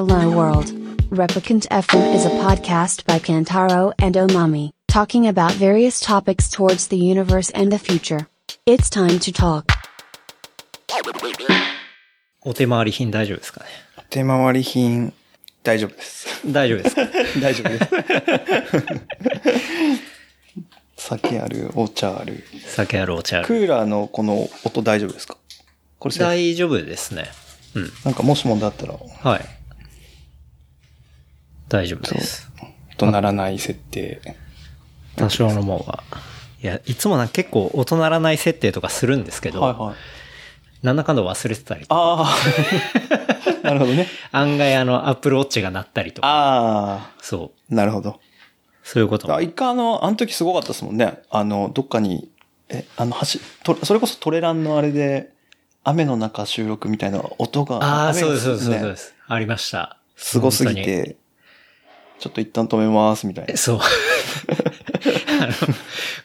Hello World. Replicant FM is a podcast by Kantaro and Omami, talking about various topics towards the universe and the future. It's time to talk. お手回り品大丈夫ですかね手回り品、大丈夫です。大丈夫ですか大丈夫です。酒ある、お茶ある。酒あるお茶あクる。ーラーのこの音大丈夫ですかこれせ大丈夫ですね。うん。なんかもしもだったら、はい。大丈夫です。音鳴らない設定。多少のもんは。いや、いつもなんか結構音鳴らない設定とかするんですけど、はいはい。なんだかんだ忘れてたりとか、ああ。なるほどね。案外あの、アップルウォッチが鳴ったりとか、あそう。あ。なるほど。そういうこと一回あの、あの時すごかったですもんね。あの、どっかに、え、あの、橋、とそれこそトレランのあれで、雨の中収録みたいな音が。ああ、そうです、そうです、そうねです。ありました。すごすぎ本て、ちょっと一旦止めます、みたいな。そう。あの、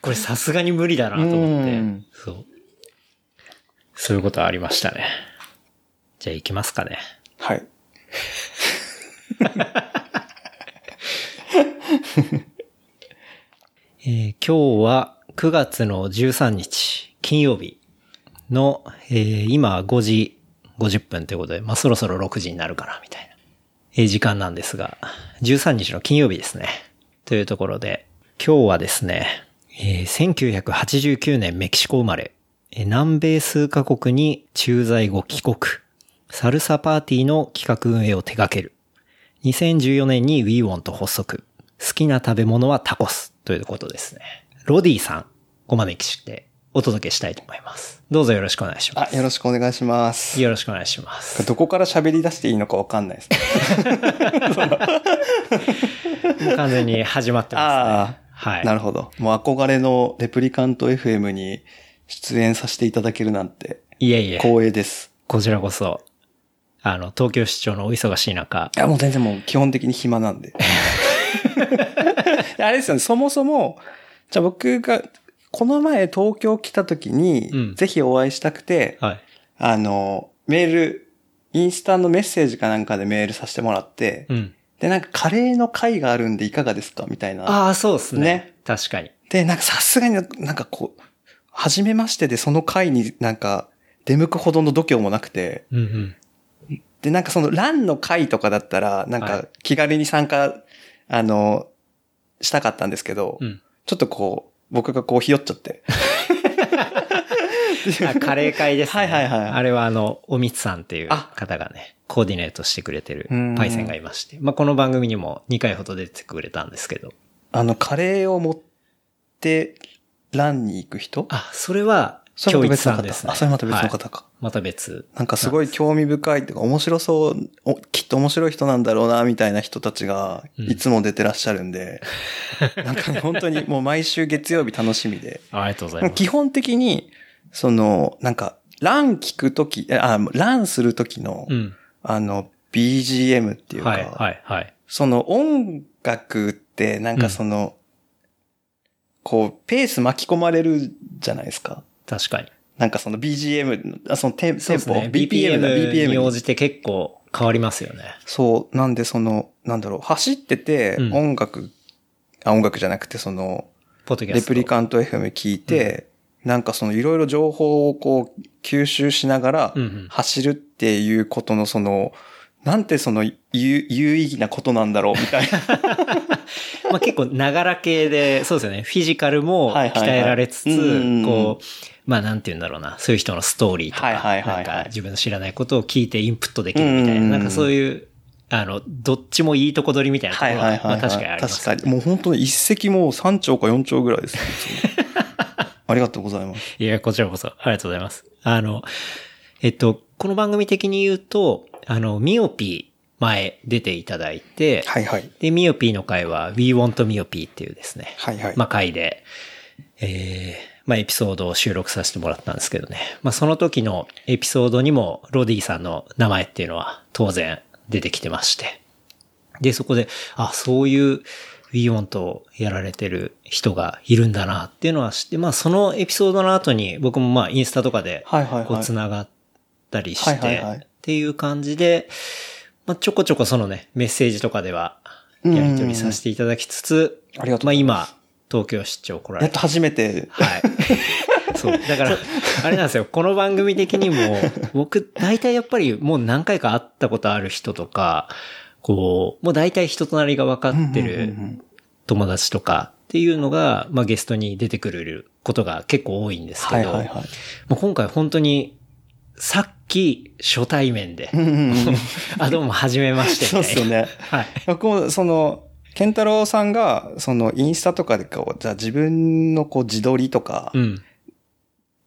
これさすがに無理だなと思ってうん、そう。そういうことありましたね。じゃあ行きますかね。はい。えー今日は9月の13日、金曜日の、えー今5時50分ということで、まあそろそろ6時になるかな、みたいな、えー時間なんですが、13日の金曜日ですね。というところで、今日はですね、えー1989年メキシコ生まれ、南米数カ国に駐在後帰国、サルサパーティーの企画運営を手掛ける、2014年に WeWant 発足。好きな食べ物はタコスということですね。ロディさん、お招きしてお届けしたいと思います。どうぞよろしくお願いしまあ、よろしくお願いします。す。よろしくお願いします。どこから喋り出していいのかわかんないですね。完全に始まってますね。ああ、はい。なるほど。もう憧れのレプリカント FM に出演させていただけるなんていえいえ、光栄です。こちらこそ、あの、東京市長のお忙しい中、いや、もう全然もう基本的に暇なんで。あれですよね、そもそも、じゃあ僕が、この前東京来た時に、うんぜひお会いしたくて、はい。あの、メール、インスタのメッセージかなんかでメールさせてもらって、うん。で、なんかカレーの会があるんでいかがですか？みたいな。ああ、そうですね。ね確かに。で、なんかさすがになんかこう、初めましてでその会になんか出向くほどの度胸もなくて、うんうん。で、なんかそのランの会とかだったら、なんはか気軽に参加、あの、したかったんですけど、うん。ちょっとこう、僕がこうひよっちゃって。あカレー会ですね。はいはいはいあれはあの、おみつさんっていうあ方がね、コーディネートしてくれてるうんパイセンがいまして。まあ、この番組にも2回ほど出てくれたんですけど。あの、カレーを持って、ランに行く人？あ、それは、それまた別の方ですね。あ、それまた別のはい方か。また別。なんかすごい興味深いっていうか面白そう、おきっと面白い人なんだろうな、みたいな人たちがうんいつも出てらっしゃるんで、なんかね、本当にもう毎週月曜日楽しみで。ありがとうございます。基本的に、その、なんか、ラン聞くとき、えあ、ランするときの、うん。あの、BGM っていうか、はい、はい、はい。その音楽って、なんかその、こう、ペース巻き込まれるじゃないですか。確かに。なんかその BGM、あそのテンテンポ、ね。BPM だ、BPM にに応じて結構変わりますよね。そう、なんでその、なんだろう、走っててうん音楽、あ、音楽じゃなくてその、ポッドキャスト。レプリカント FM 聞いて、なんかそのいろいろ情報をこう吸収しながらうんうん走るっていうことのその、なんてその有有意義なことなんだろうみたいな。まあ結構ながら系で、そうですよね。フィジカルも鍛えられつつ、うんこう、まあなんて言うんだろうな。そういう人のストーリーとか、はいはいはいはないんか自分の知らないことを聞いてインプットできるみたいな、うんなんかそういう、あの、どっちもいいとこ取りみたいなところは、まあ確かにあります、確かに。もう本当に一石もう3兆か4兆ぐらいですね。ありがとうございます。いや、こちらこそ、ありがとうございます。あの、えっと、この番組的に言うと、あの、ミオピー前出ていただいて、はいはい。で、ミオピーの回は We Want ミオピーっていうですね、はいはい。まあ、回で、えー、まあ、エピソードを収録させてもらったんですけどね。まあ、その時のエピソードにも、ロディさんの名前っていうのは当然出てきてまして。で、そこで、あ、そういう WeWant をやられてる人がいるんだなっていうのは知って、まあ、そのエピソードの後に僕もまあ、インスタとかで、はいはいはいこう、繋がったりして、っていう感じで、まあ、ちょこちょこそのね、メッセージとかでは、やり取りさせていただきつつ、ありがとうまあございます。今、東京出張来られ。やってと初めて、はい。そう。だから、あれなんですよ。この番組的にも、僕、大体やっぱりもう何回か会ったことある人とか、こう、もう大体人となりが分かってるん友達とかっていうのが、まあゲストに出てくれることが結構多いんですけど、はいはいはい。もう今回本当に、さっき初対面で、あ、どうも、はじめましてそうみたいな。っすよね。はい。僕も、その、ケンタロウさんが、その、インスタとかでこう、じゃあ自分のこう、自撮りとか、っうん。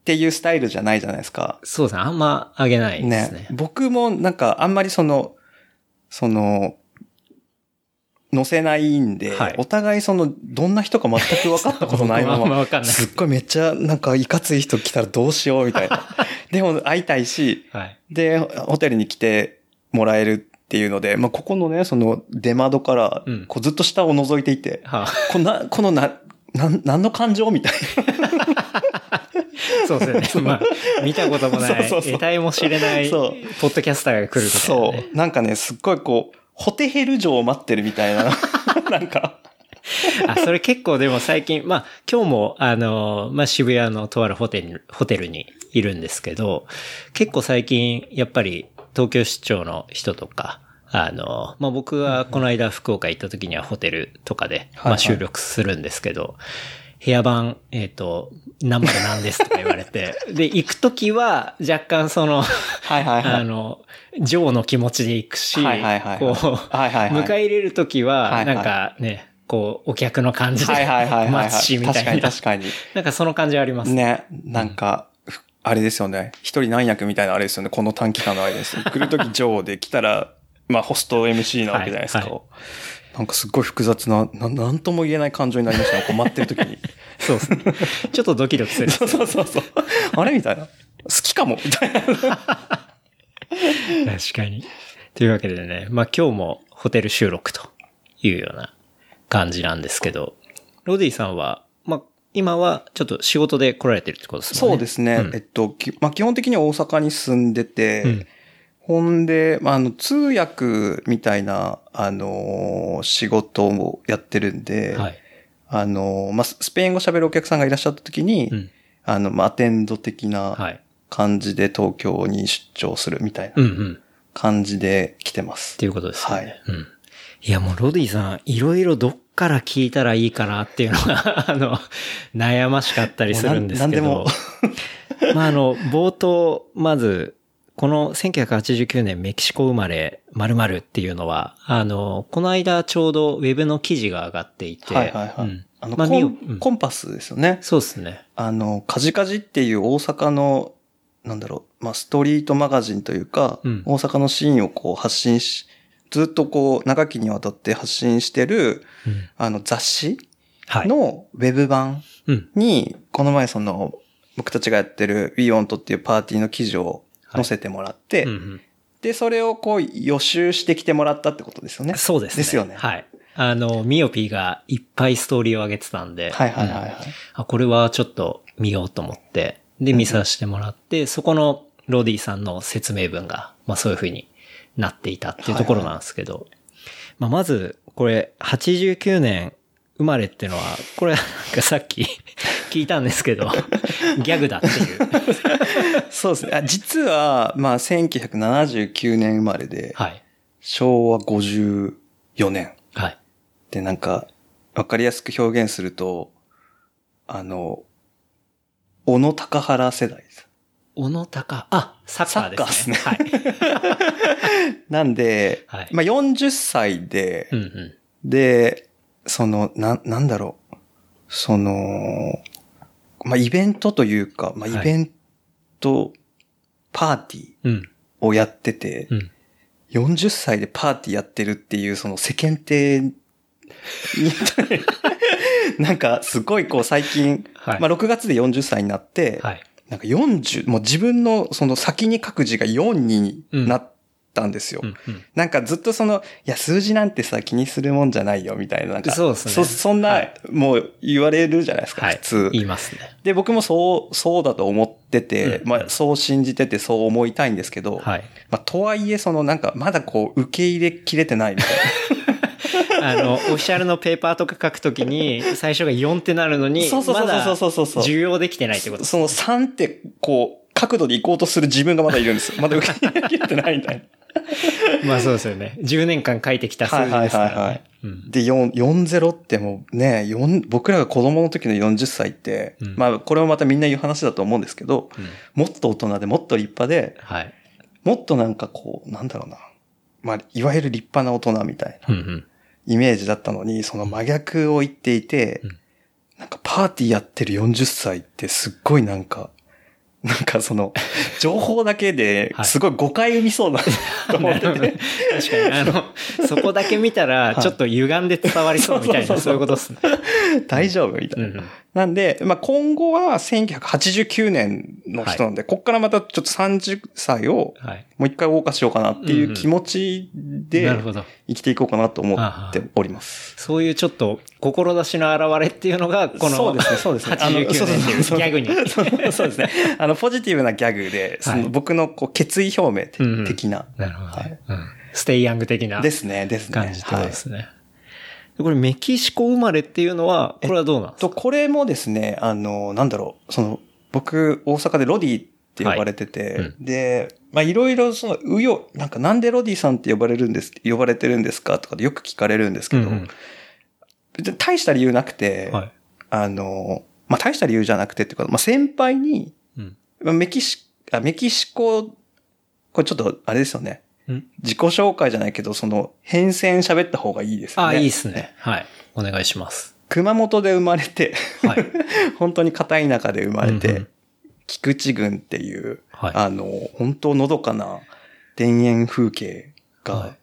ていうスタイルじゃないじゃないですか。そうですね。あんまあげないですねね。僕もなんか、あんまりその、その、載せないんで、はいお互いその、どんな人か全く分かったことないま 僕もあんまかんないすっごいめっちゃなんかいかつい人来たらどうしようみたいな。でも会いたいし、はい。で、ホテルに来てもらえるっていうので、まあ、ここのね、その出窓からうん、こうずっと下を覗いていて、はあこのな、このな、なん、何の感情みたい そうですよね。まあ、見たこともない、そうそうそう得体も知れない、ポッドキャスターが来るみな。たいな、ね。そう。なんかね、すっごいこう、ホテヘル城を待ってるみたいな、なんか、あ、それ結構でも最近、まあ、今日も、あの、まあ、渋谷のとあるホテル、ホテルにいるんですけど、結構最近、やっぱり、東京出張の人とか、あの、まあ、僕はこの間福岡行った時にはホテルとかで、まあ、はいはい収録するんですけど、部屋番、えっ、と、何番なんですとか言われて、で、行く時は若干その、はいはいはい。あの、ジョーの気持ちで行くし、はいはいはいはいこう、はいはいはい迎え入れるときは、はいはいなんかね、こう、お客の感じではいはいはいはい、待つし、みた確かにいな。確かに。なんかその感じあります。ね、なんか、ふあれですよね。一人何役みたいなあれですよね。この短期間の間です。来るときジョーで来たら、まあホスト MC なわけじゃないですか。はいはなんかすっごい複雑な、ななんとも言えない感情になりましたね。こう待ってるときに。そうですね。ちょっとドキドキする。そうそうそうそう。あれみたいな。好きかもみたいな。確かに。というわけでね、まあ今日もホテル収録というような感じなんですけど、ロディさんは、まあ今はちょっと仕事で来られてるってことですね。そうですね。うんえっと、きまあ基本的には大阪に住んでて、うんほんで、まあ、あの、通訳みたいな、あのー仕事をやってるんで、はい。あのーまあ、ススペイン語喋るお客さんがいらっしゃった時に、うん。あの、まあ、アテンド的は。ない感じで東京に出張するみたいな。感じで来てます。っていうことですよね。はいうん。いや、もうロディさん、いろいろどっから聞いたらいいかなっていうのが、あの、悩ましかったりするんですけど。もう まあ、あの、冒頭、まず、この1989年メキシコ生まれ〇〇っていうのは、あの、この間ちょうどウェブの記事が上がっていて、はいはいはい。うんあの、まあ、コンコンパスですよね。そうですね。あの、カジカジっていう大阪の、なんだろう、まあ、ストリートマガジンというか、うん大阪のシーンをこう発信し、ずっとこう、長きにわたって発信してる、うん。あの、雑誌はい。のウェブ版うん。に、この前その、僕たちがやってる We Want っていうパーティーの記事を載せてもらって、うんうんで、それをこう予習してきてもらったってことですよね。そうですね。ですよねはい。あの、ミオピーがいっぱいストーリーを上げてたんで。はいはいはいはい。あ、これはちょっと見ようと思って、で、見させてもらって、そこのロディさんの説明文が、まあそういう風になっていたっていうところなんですけど、まあまず、これ、89年生まれっていうのは、これ、なんかさっき 聞いたんですけど、ギャグだっていう。そうですね。あ実は、まあ、1979年生まれで、はい。昭和54年。はい。で、なんか、わかりやすく表現すると、あの、小野高原世代です。小野高、あ、サッカーですね。サはい。なんで、はいまあ40歳で、うんうん。で、その、な、なんだろう。その、まあイベントというか、まあはいイベント、パーティーうん。をやってて、うん。40歳でパーティーやってるっていう、その世間体に、なんかすごいこう最近、はいまあ6月で40歳になって、はい。なんか40、もう自分のその先に書く字が4になったんですよ。うんうんなんかずっとその、いや、数字なんてさ、気にするもんじゃないよ、みたいな。なんかそうですねそ、そんな、はいもう言われるじゃないですか、はい。普通。言いますね。で、僕もそう、そうだと思ってて、うんまあ、そう信じてて、そう思いたいんですけど、はい。まあ、とはいえ、その、なんか、まだこう、受け入れきれてないみたい あの、オフィシャルのペーパーとか書くときに、最初が4ってなるのに、そうそうそうそうそうそうそう重要できてないってことな。その3って、こう、角度で行こうとする自分がまだいるんですよ。まだ受け入れてないみたいな。まあそうですよね。10年間書いてきた数字ですからね。はいはいはいはいうんで、4、40ってもうね、4僕らが子供の時の40歳って、うんまあ、これもまたみんな言う話だと思うんですけど、うんもっと大人でもっと立派で、はい。もっとなんかこう、なんだろうな。まあ、いわゆる立派な大人みたいなうんうん。イメージだったのに、その真逆を言っていて、うん。なんかパーティーやってる40歳ってすっごいなんか、なんかその、情報だけではい。すごい誤解生みそうな と思ってて、確かに、あの、そこだけ見たら、ちょっと歪んで伝わりそうみたいな、そういうことですね。大丈夫みたいな。なんで、まあ、今後は1989年の人なんで、こっからまたちょっと30歳をはい。もう一回謳歌しようかなっていう気持ちで。生きていこうかなと思っております。そういうちょっと、志の表れっていうのが、この、そうですね、そうですね。あの89年っていうそうギャグに。そうですね。あの、ポジティブなギャグで、そはいの僕のこう決意表明うんうん的な。なるほどはいね。うん。ステイヤング的なですね、ですね。感じってことはいですね。でこれメキシコ生まれっていうのは、これはどうなんですと、か？これもですね、あの、なんだろう、その、僕、大阪でロディって呼ばれてて、はいうんで、まあ、いろいろ、その、うよ、なんか、なんでロディさんって呼ばれるんです、呼ばれてるんですか？とかでよく聞かれるんですけど、うんうん大した理由なくて、はい。あの、まあ、大した理由じゃなくてっていうか、まあ、先輩に、うん。まあメキシ、あ、メキシコ、これちょっと、あれですよね。うん自己紹介じゃないけど、その、変遷喋った方がいいですよね。あ、いいっすね。はい。お願いします。熊本で生まれて、はい。本当に片田舎で生まれて、うんうん菊池郡っていう、はいあの、本当のどかな田園風景が、は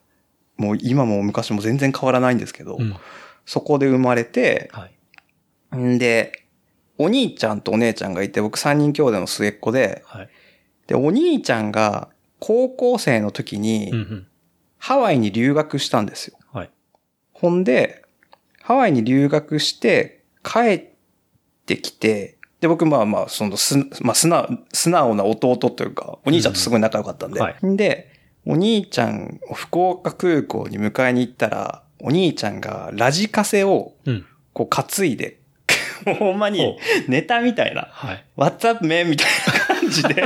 もう今も昔も全然変わらないんですけど、うん。そこで生まれて、はい。んで、お兄ちゃんとお姉ちゃんがいて、僕三人兄弟の末っ子で、はい。で、お兄ちゃんが高校生の時にうんうん。ハワイに留学したんですよ。はい。ほんで、ハワイに留学して帰ってきて、で、僕まあまあ、そのす、まあ素直、素直な弟というか、お兄ちゃんとすごい仲良かったんで。うんはで、お兄ちゃんを福岡空港に迎えに行ったら、お兄ちゃんがラジカセをうん。こう担いで、も うほんまほにネタみたいな。はい。What's up, man? みたいな感じで。で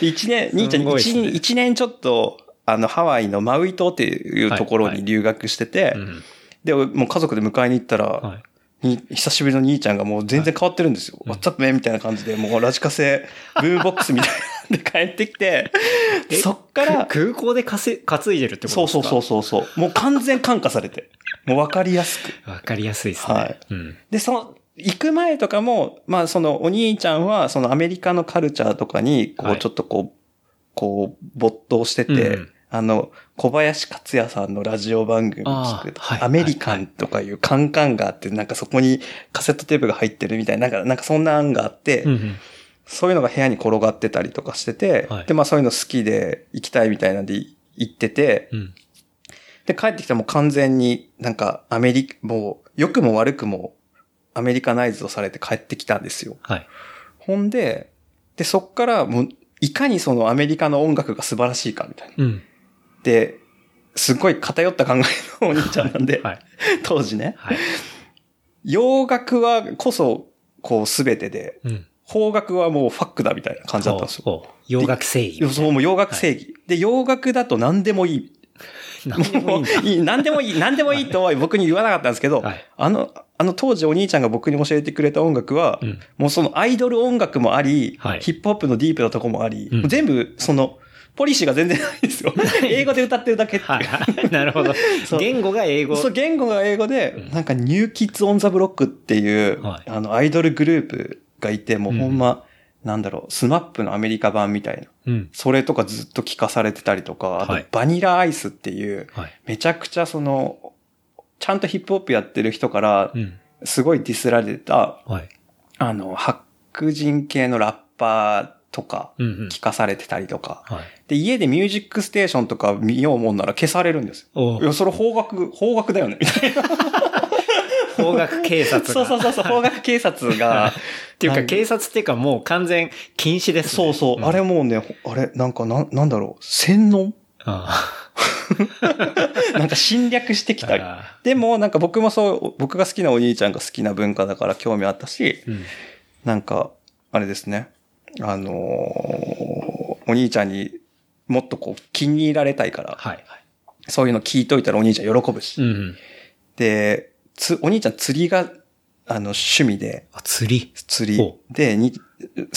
一年、兄ちゃん一ね年、一年ちょっと、あの、ハワイのマウイ島っていうところに留学してて、うん。で、もう家族で迎えに行ったら、はい。に久しぶりの兄ちゃんがもう全然変わってるんですよ。はい What's up, man? みたいな感じで、もうラジカセ、ブーボックスみたいなんで帰ってきて、そっから、く空港でかせ担いでるってことですか？そうそうそうそうそう、もう完全感化されて、もうわかりやすく。わかりやすいですね。はいうん。で、その、行く前とかも、まあそのお兄ちゃんはそのアメリカのカルチャーとかに、こはいうちょっとこう、こう没頭してて、うんうんあの、小林克也さんのラジオ番組聞くとアメリカンとかいうカンカンがあって、なんかそこにカセットテープが入ってるみたいな、なんか、なんかそんな案があって、うんうん。そういうのが部屋に転がってたりとかしてて、はいで、まあそういうの好きで行きたいみたいなんで行ってて、うん。で、帰ってきたらもう完全になんかアメリカ、もう良くも悪くもアメリカナイズをされて帰ってきたんですよ。はい。ほんで、で、そっからもういかにそのアメリカの音楽が素晴らしいかみたいな。うん。で、すっごい偏った考えのお兄ちゃんなんで、はい。当時ね。はい。洋楽はこそ、こうすべてで、うん。邦楽はもうファックだみたいな感じだったんですよ。洋楽正義。そう、もう洋楽正義。で、洋楽だと何でもいい。何でもいい何でもいい、何でもいいとは僕に言わなかったんですけど、はい。あの、あの当時お兄ちゃんが僕に教えてくれた音楽は、うん。もうそのアイドル音楽もあり、はい。ヒップホップのディープなとこもあり、うん。全部その、ポリシーが全然ないんですよ。英語で歌ってるだけって。はい。はい。なるほど。言語が英語。そう、言語が英語で、うん。なんか New Kids on the Block っていう、はい。あの、アイドルグループがいて、もううんほん。ま、なんだろう、 SMAP のアメリカ版みたいな。うん。それとかずっと聞かされてたりとか、あとはい Vanilla Ice っていう、はい。めちゃくちゃその、ちゃんとヒップホップやってる人からう、ん。すごいディスられた、はい。あの、白人系のラッパーとかうんうん。聞かされてたりとか。はい。で、家でミュージックステーションとか見ようもんなら消されるんですよ。おいや、それ方角、方角だよね。みたいな。法学警察が。そうそうそうそう、方角警察が。っていうか、警察っていうかもう完全禁止ですね。そうそう、んあれもうね、あれ、なんかな、なんだろう、洗脳？あ なんか侵略してきたり。あでも、なんか僕もそう、僕が好きなお兄ちゃんが好きな文化だから興味あったし、うん。なんか、あれですね。あのーお兄ちゃんにもっとこう気に入られたいから、はい。そういうの聞いといたらお兄ちゃん喜ぶし。うんうん。で、つ、お兄ちゃん釣りが、あの、趣味で、あ、釣り？釣りほで、に、好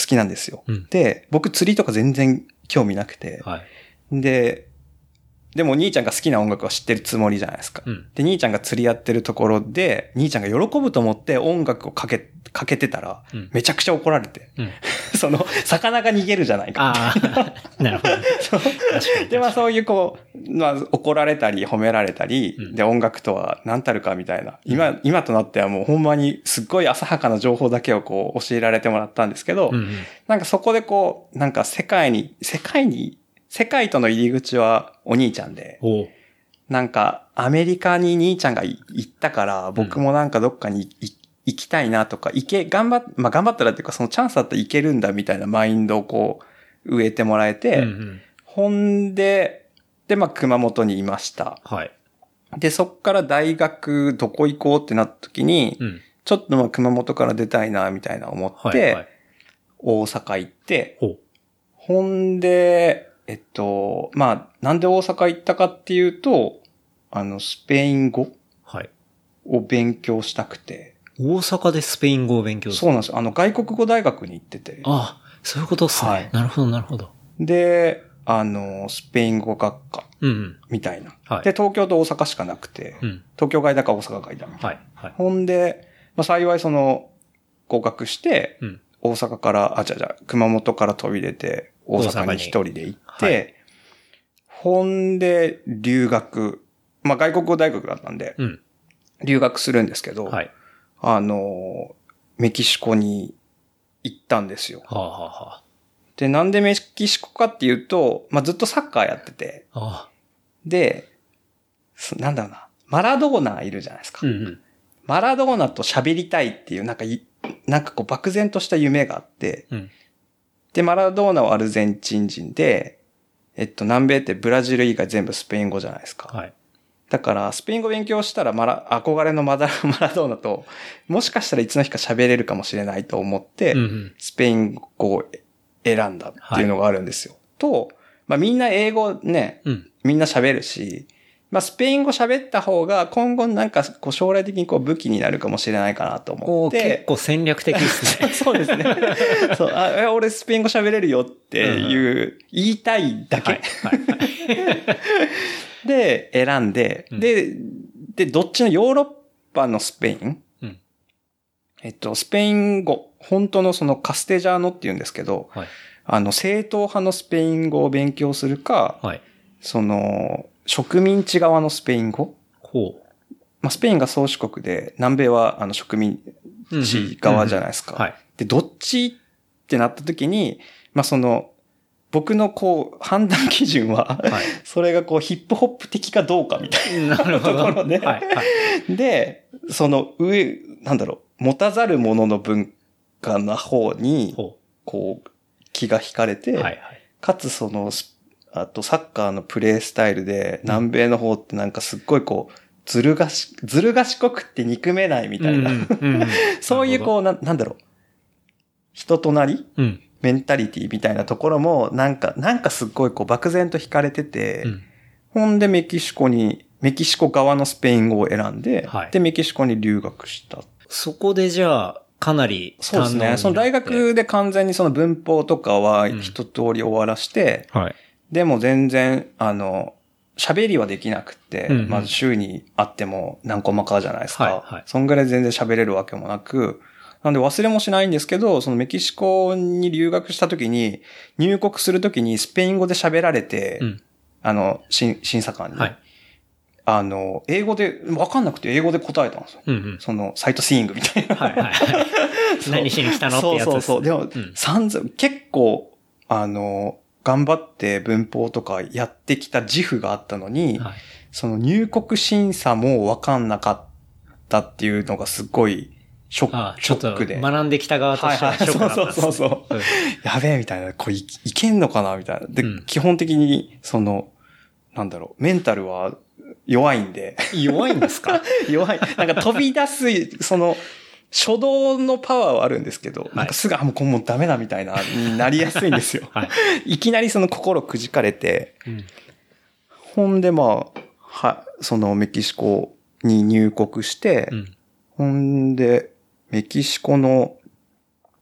きなんですよ。うんで、僕釣りとか全然興味なくて、はい。で、でも兄ちゃんが好きな音楽は知ってるつもりじゃないですか。うん。で、兄ちゃんが釣りやってるところで、兄ちゃんが喜ぶと思って音楽をかけ、かけてたらうん、めちゃくちゃ怒られて、うん。その、魚が逃げるじゃないか。ああ、なるほど。で、まあそういうこう、まあ怒られたり褒められたり、うんで、音楽とは何たるかみたいな。今、今となってはもうほんまにすっごい浅はかな情報だけをこう教えられてもらったんですけど、うんうん。なんかそこでこう、なんか世界に、世界に、世界との入り口はお兄ちゃんで、なんかアメリカに兄ちゃんがい行ったから、僕もなんかどっかにい行きたいなとか、行け、頑張っ、まあ頑張ったらっていうかそのチャンスだったら行けるんだみたいなマインドをこう、植えてもらえて、うんうん。ほんで、で、まあ熊本にいました。はい。で、そっから大学どこ行こうってなった時に、うん。ちょっとまあ熊本から出たいなみたいな思って、はい。はい。大阪行って。ほんで、えっと、まあ、なんで大阪行ったかっていうと、あの、スペイン語はい。を勉強したくて。大阪でスペイン語を勉強。そうなんですよ。あの、外国語大学に行ってて。ああ、そういうことっすね。はいなるほど、なるほど。で、あの、スペイン語学科うんうん。みたいな。はいで、東京と大阪しかなくて、うん。東京外だか大阪外だみたいな。はい。はい。ほんで、まあ、幸いその、合格して、うん。大阪から、あ、じゃじゃ熊本から飛び出て、大阪に一人で行って、はいほんで、留学、まあ、外国語大学だったんで、うん。留学するんですけど、はい。あの、メキシコに行ったんですよ。はあ、はあはで、なんでメキシコかっていうと、まあ、ずっとサッカーやってて、あ。あで、すなんだろうな、マラドーナいるじゃないですか。あ。うんうん。マラドーナと喋りたいっていう、なんかい、なんかこう漠然とした夢があって、うん。で、マラドーナはアルゼンチン人で、えっと、南米ってブラジル以外全部スペイン語じゃないですか。はい。だから、スペイン語勉強したらマラ、憧れのマダ マラドーナと、もしかしたらいつの日か喋れるかもしれないと思って、うんうん。スペイン語を選んだっていうのがあるんですよ。と、まあみんな英語ね、うん。みんな喋るし、まあスペイン語喋った方が今後なんかこう将来的にこう武器になるかもしれないかなと思って。結構戦略的ですね。そうですね。そう、あ、え俺スペイン語喋れるよっていう、言いたいだけ。はい。はい。で、選んで、うんで、で、どっちのヨーロッパのスペイン？うん。えっと、スペイン語、本当のそのカステジャーノって言うんですけど、はい。あの、正統派のスペイン語を勉強するか、はい。その、植民地側のスペイン語？ほまあ、スペインが宗主国で、南米はあの植民う。地側じゃないですか。はい。で、どっちってなった時に、まあ、その、僕のこう、判断基準は、はい。それがこう、ヒップホップ的かどうかみたいな。ところではい。はい。な。で、その上、なんだろう、持たざるものの文化の方に、ほこう、気が惹かれて、う。はい。はい。かつその、スあとサッカーのプレースタイルで、南米の方ってなんかすっごいこう、ずるがし、ずる賢くって憎めないみたいな、うんうんうん そういうこう、ななんだろう、人となりうん。メンタリティみたいなところも、なんか、なんかすっごいこう漠然と惹かれてて、うん。ほんでメキシコに、メキシコ側のスペイン語を選んで、はいで、メキシコに留学した。そこでじゃあ、かなりそうですね。その大学で完全にその文法とかは一通り終わらして、はい。でも全然、あの、喋りはできなくって、うんうんまず週に会っても何コマかじゃないですか。はいはいそんぐらい全然喋れるわけもなく、なんで忘れもしないんですけど、そのメキシコに留学した時に、入国する時にスペイン語で喋られて、うん。あの、審審査官に。はい。あの、英語で、わかんなくて英語で答えたんですよ。うんうん。その、サイトシーイングみたいな。はいはいはい。何しに来たのってやつです。そうそうそう。でも、ん散々、結構、あの、頑張って文法とかやってきた自負があったのに、はい。その入国審査もわかんなかったっていうのがすごいショック、あちょっとショックで。学んできた側としてはショックだったんですねそうそうそうそううんやべえみたいな、これいいけんのかなみたいな。で、うん基本的に、その、なんだろう、メンタルは弱いんで、弱いんですか？弱い。なんか飛び出す、その、初動のパワーはあるんですけど、なんかすぐ、あ、もうこれもうダメだみたいな、になりやすいんですよ。はい。いきなりその心くじかれて、うんほんでまあ、は、そのメキシコに入国して、うん。ほんで、メキシコの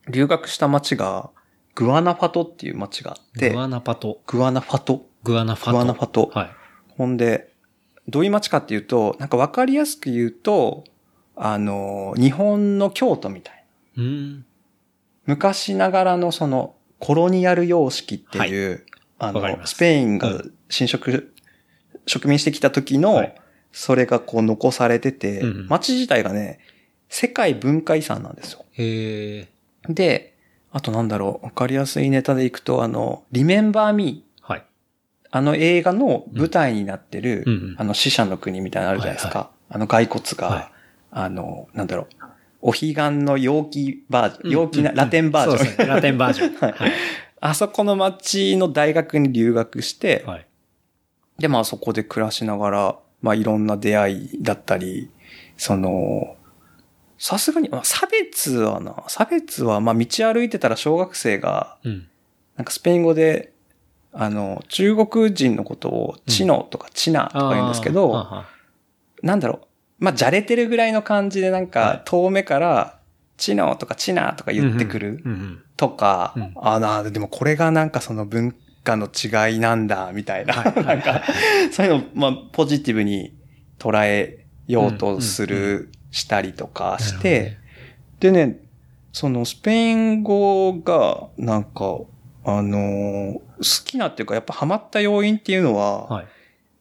留学した街が、グアナファトっていう街があって、グアナパト。グアナファトグアナファト。グアナファトはい。ほんで、どういう街かっていうと、なんかわかりやすく言うと、あの、日本の京都みたいな。うん。昔ながらのその、コロニアル様式っていう、あの、わかりますスペインがう侵食、植民してきた時の、はいそれがこう残されてて、うんうん街自体がね、世界文化遺産なんですよ。へえ。で、あとなんだろう、わかりやすいネタでいくと、あの、Remember Me、はい。あの映画の舞台になってる、うんうんあの死者の国みたいなのあるじゃないですか。はあの骸骨が、はいあの、なんだろう、お彼岸の陽気バージョン、うん陽気な、うんラテンバージョン。そうですね。ラテンバージョン。あそこの町の大学に留学して、はい。で、まあそこで暮らしながら、まあいろんな出会いだったり、その、さすがに、まあ差別はな、差別は、まあ道歩いてたら小学生が、うん。なんかスペイン語で、あの、中国人のことをチノとかチナとか言うんですけど、あーははなんだろう、まあじゃれてるぐらいの感じでなんはいか遠目から、チノとかチナとか言ってくる。とか、うんあなでもこれがなんかその文化の違いなんだ、みたいな。はいなんか、そういうのを、まあ、ポジティブに捉えようとする、したりとかして、でね、そのスペイン語が、なんか、あのー好きなっていうか、やっぱハマった要因っていうのは、はい。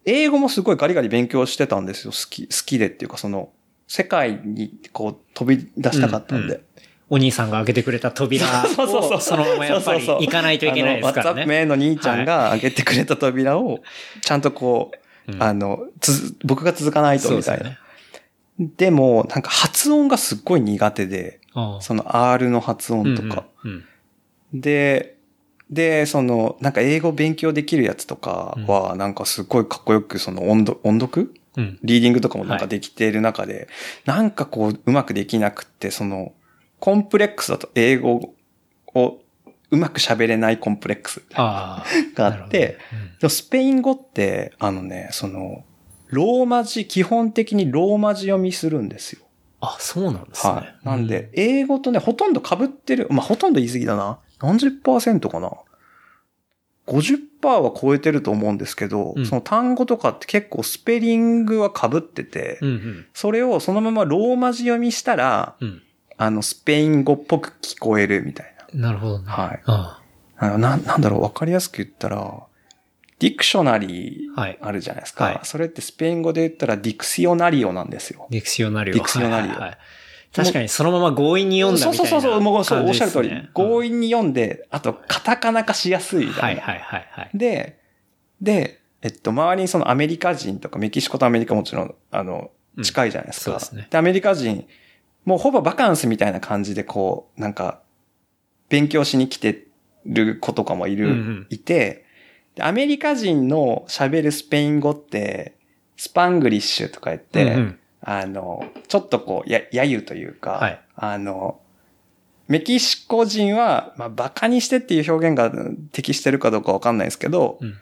英語もすごいガリガリ勉強してたんですよ。好き、好きでっていうか、その、世界にこう飛び出したかったんで。うんお兄さんが開けてくれた扉そうそうそうをそのままやっぱり行かないといけないですからね。名の兄ちゃんが開けてくれた扉を、ちゃんとこう、うんあの、つ、僕が続かないとみたいな。でね。でも、なんか発音がすっごい苦手で、その R の発音とか。うんうんで、で、その、なんか英語勉強できるやつとかは、なんかすごいかっこよく、その音読、音読？うんうんリーディングとかもなんかできている中で、なんかこう、うまくできなくって、その、コンプレックスだと英語をうまく喋れないコンプレックス。があって、でもスペイン語って、あのね、その、ローマ字、基本的にローマ字読みするんですよ。あ、そうなんですね。はい。なんで、英語とね、ほとんど被ってる。まあ、ほとんど言い過ぎだな。何十パーセントかな？50%は超えてると思うんですけど、うんその単語とかって結構スペリングは被ってて、うんうん。それをそのままローマ字読みしたら、うん。あの、スペイン語っぽく聞こえるみたいなるほどね。な。はい。ああのな、なんだろう、わかりやすく言ったら、 dictionary はいあるじゃないですか。はいそれってスペイン語で言ったら diccionario なんですよ。 diccionario。diccionario はいはいはい確かにそのまま強引に読んだみたいなそうそうそうそう、もうそう、おっしゃる通り。強引に読んで、あと、カタカナ化しやすいみたな。はいいはいはいはい。で、で、えっと、周りにそのアメリカ人とかメキシコとアメリカもちろん、あの、うん近いじゃないですか。そうですねアメリカ人、もうほぼバカンスみたいな感じでこう、なんか、勉強しに来てる子とかもいる、うんうんいて、でアメリカ人の喋るスペイン語って、スパングリッシュとか言って、うんうんあの、ちょっとこう、や、やゆというか、はい。あの、メキシコ人は、まあ、バカにしてっていう表現が適してるかどうかわかんないですけど、うん。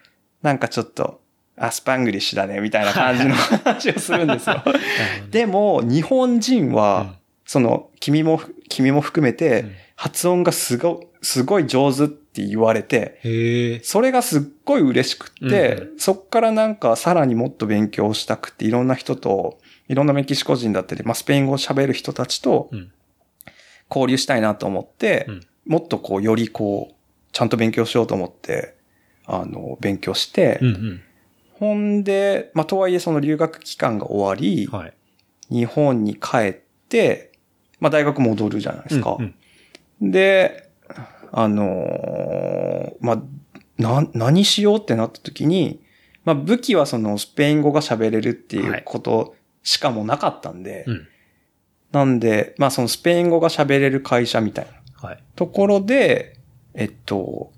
なんかちょっと、あ、スパングリッシュだね、みたいな感じの 話をするんですよ。でも、日本人は、うん。その、君も、君も含めて、うん。発音がすご、すごい上手って言われて。それがすっごい嬉しくって、うんそっからなんかさらにもっと勉強したくて、いろんな人と、いろんなメキシコ人だったり、まあ、スペイン語を喋る人たちとうん交流したいなと思って、うんもっとこう、よりこう、ちゃんと勉強しようと思って、あの、勉強して、うんほんで、まあ、とはいえその留学期間が終わり、うん。はい。日本に帰って、まあ、大学戻るじゃないですか。うんうんで、あのーまあ、な、何しようってなった時に、まあ武器はそのスペイン語が喋れるっていうことしかもなかったんで、うん。なんで、まあそのスペイン語が喋れる会社みたいなはい。ところで、えっと、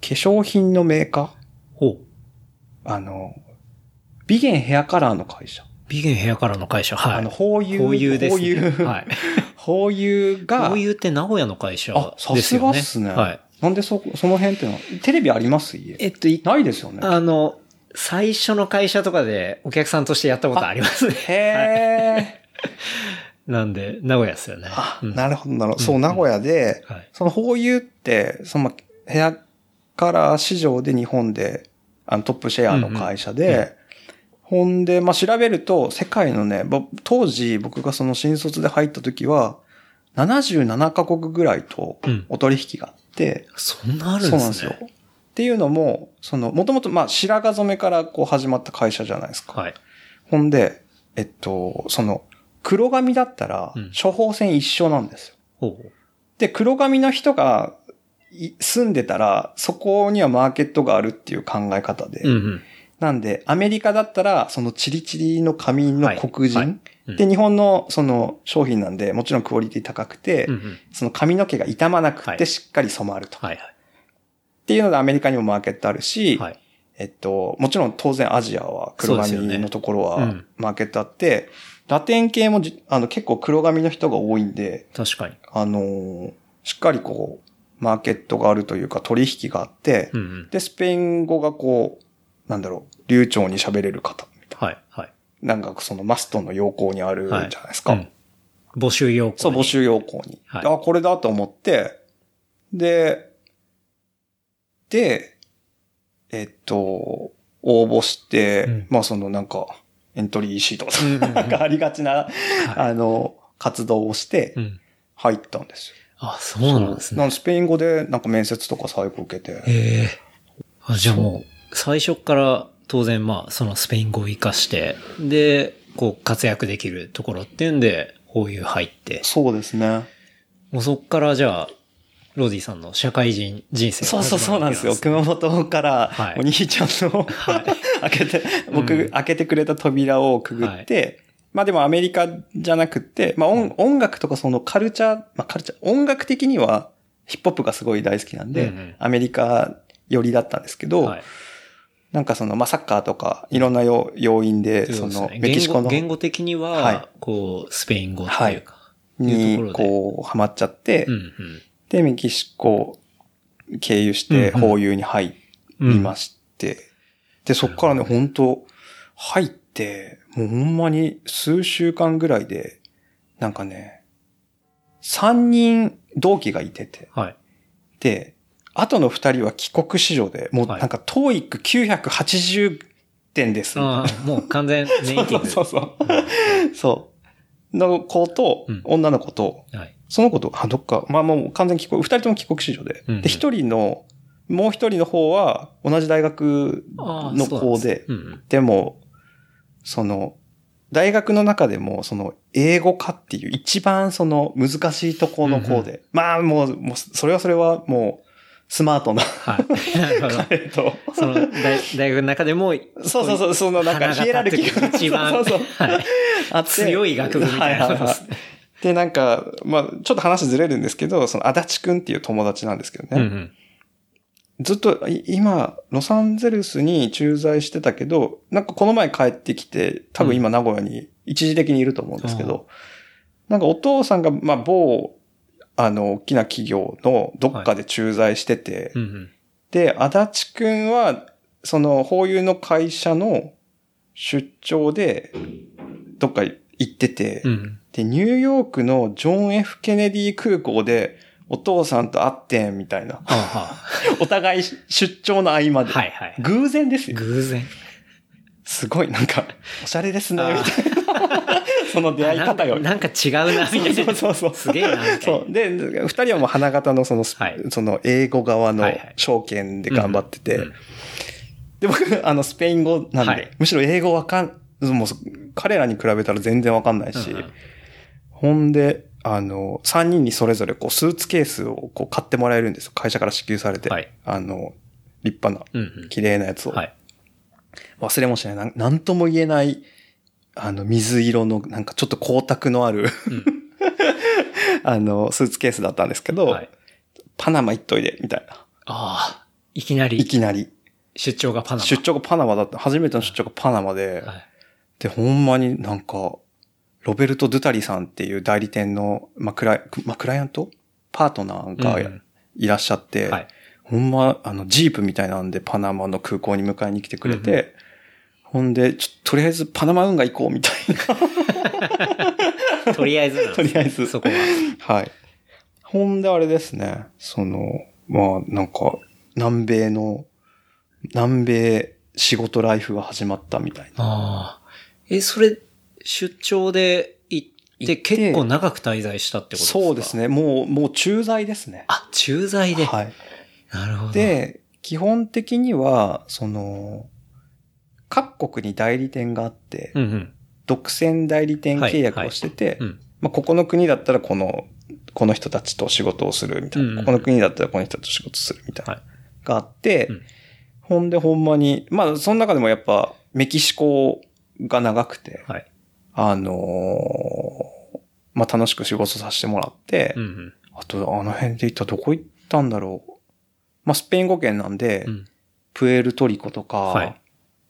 化粧品のメーカー？ほう。あの、ビゲンヘアカラーの会社。ビゲンヘアカラーの会社。はい。あの、ホーユー。ホーユーです、ね。ホーユー。はい。ホーユーが、ホーユーって名古屋の会社あ、さですよね。すがっすね。はい。なんでそ、その辺っていうのは、テレビあります？家えっと、いないですよね。あの、最初の会社とかでお客さんとしてやったことありますね。へえ。なんで、名古屋ですよね。あ、うんなるほど、なるほど。そう、名古屋で、はい。そのホーユーって、そのヘアカラー市場で日本で、あのトップシェアの会社で、うんうんうんほんで、まあ、調べると、世界のね、ぼ当時僕がその新卒で入った時は、77カ国ぐらいとうんお取引があって、そんなあるんそうですね。なんですよ。っていうのも、その、もともと、まあ、白髪染めからこう始まった会社じゃないですか。はい。ほんで、えっと、その、黒髪だったらうん、処方箋一緒なんですよ。ほうほう。で、黒髪の人がい住んでたら、そこにはマーケットがあるっていう考え方で。うんうん。なんで、アメリカだったら、そのチリチリの髪の黒人。はいはいうんで、日本のその商品なんで、もちろんクオリティ高くて、うんうん。その髪の毛が傷まなくはいてしっかり染まると。はいはい。っていうのでアメリカにもマーケットあるし、はい。えっと、もちろん当然アジアは黒髪のところはうんマーケットあって、ラテン系もじあの結構黒髪の人が多いんで、確かに。あのーしっかりこう、マーケットがあるというか取引があって、うんうん。で、スペイン語がこう、なんだろう、流暢に喋れる方みたいはい。はい。な。なんかそのマストの要項にあるじゃはないいですか。うん募集要項に。そう、募集要項に。はいあ、これだと思って、で、で、えっと、応募して、うんまあそのなんか、エントリーシートとか、うんかありがちな、はいあの、活動をしてう、ん。入ったんですよ。あ、そうなんですね。なんスペイン語でなんか面接とか最後受けて。へえ。あ、じゃあもう、最初から当然まあ、そのスペイン語を活かして、で、こう活躍できるところっていうんで、こういう入って、そうですね。もうそっからじゃあ、ロディさんの社会人人生がそうそうそうなんですよ。熊本からはい。お兄ちゃんの 開けて、僕、うん。開けてくれた扉をくぐって、まあでもアメリカじゃなくって、まあ音音楽とかそのカルチャー、まあカルチャー、音楽的にはヒップホップがすごい大好きなんで、うんうん。アメリカ寄りだったんですけど、はい。なんかその、まあサッカーとかいろんな要要因で、そのメキシコの言語的には、はい。こう、スペイン語っていうか、い。うにこうハマっちゃって、うんうん。で、メキシコ経由して、うんうんホーユーに入りまして、で、そっからね、本当入って、もうほんまに数週間ぐらいで、なんかね、3人同期がいてて、はい。で、あとの2人は帰国子女で、もうはいなんか、トーイック980点です。もう完全ネイティブ。そうそうそう。そう。の子とうん、女の子と、はい。その子と、あ、どっか、まあもう完全に帰国、二人とも帰国子女で。うんうん。で、一人の、もう一人の方は、同じ大学の子で。すで、うんうん。でも、その、大学の中でも、その、英語科っていう一番その難しいところの子で、まあもう、もう、それはそれはもう、スマートなはい。なるほど。彼と、その大大学の中でも、そうそうそう、そのなんかヒエラルキーが一番そうそう。そうはい強い学部みたいな。ことですね。で、なんか、まあちょっと話ずれるんですけど、その、足立くんっていう友達なんですけどね。うんうん。ずっと、い今、ロサンゼルスに駐在してたけど、なんかこの前帰ってきて、多分今名古屋に一時的にいると思うんですけど、なんかお父さんが、まあ、某、あの、大きな企業のどっかで駐在してて、うんうん。で、足立くんは、その、法有の会社の出張で、どっか行ってて、うんうん。で、ニューヨークのジョン・ F・ ケネディ空港で、お父さんと会ってんみたいな。お互い出張の合間あで。はいはい。偶然ですよ。偶然。すごい、なんか、おしゃれですね、みたいな。その出会い方よ。なんかなんか違うな、みたいな。そうそうそうすげえな。そう。で、二人はもう花形のその、はいその英語側の証券で頑張ってて、うんで、僕、あの、スペイン語なんで、はいむしろ英語わかん、もう、彼らに比べたら全然わかんないし、うんうんほんで、あの、三人にそれぞれこう、スーツケースをこう買ってもらえるんですよ。会社から支給されて。はいあの、立派な、うんうん。綺麗なやつを。はい。忘れもしない。なんとも言えない、あの、水色の、なんかちょっと光沢のある、あの、スーツケースだったんですけど、はい。パナマ行っといで、みたいな。ああ、いきないりきなり。出張がパナマ。出張がパナマだった。初めての出張がパナマで、はい。で、ほんまになんか、ロベルト・ドゥタリさんっていう代理店の、まあ、クライ、まあ、クライアント？パートナーがうんいらっしゃって、はい。ほんま、あの、ジープみたいなんでパナマの空港に迎えに来てくれて、ほんで、ちょ、とりあえずパナマ運河行こうみたい とりあえず とりあえずそこは。な。はい。ほんであれですね、その、まあ、なんか、南米の、南米仕事ライフが始まったみたいな。え、それ、出張で行って結構長く滞在したってことですか？そうです。ね、もう、もう駐在ですね。あ、駐在で。はい。なるほど。、で、基本的には、その、各国に代理店があって、うんうん。独占代理店契約をしてて、うん。まあ、ここの国だったらこの、この人たちと仕事をするみたいな。うんうんここの国だったらこの人たちと仕事するみたいな。はいがあって、うんほんでほんまに、まあ、その中でもやっぱ、メキシコが長くて、はい。あのーまあ、楽しく仕事させてもらって、うんうん。あと、あの辺で行ったらどこ行ったんだろう。まあ、スペイン語圏なんで、うん。プエルトリコとか、はい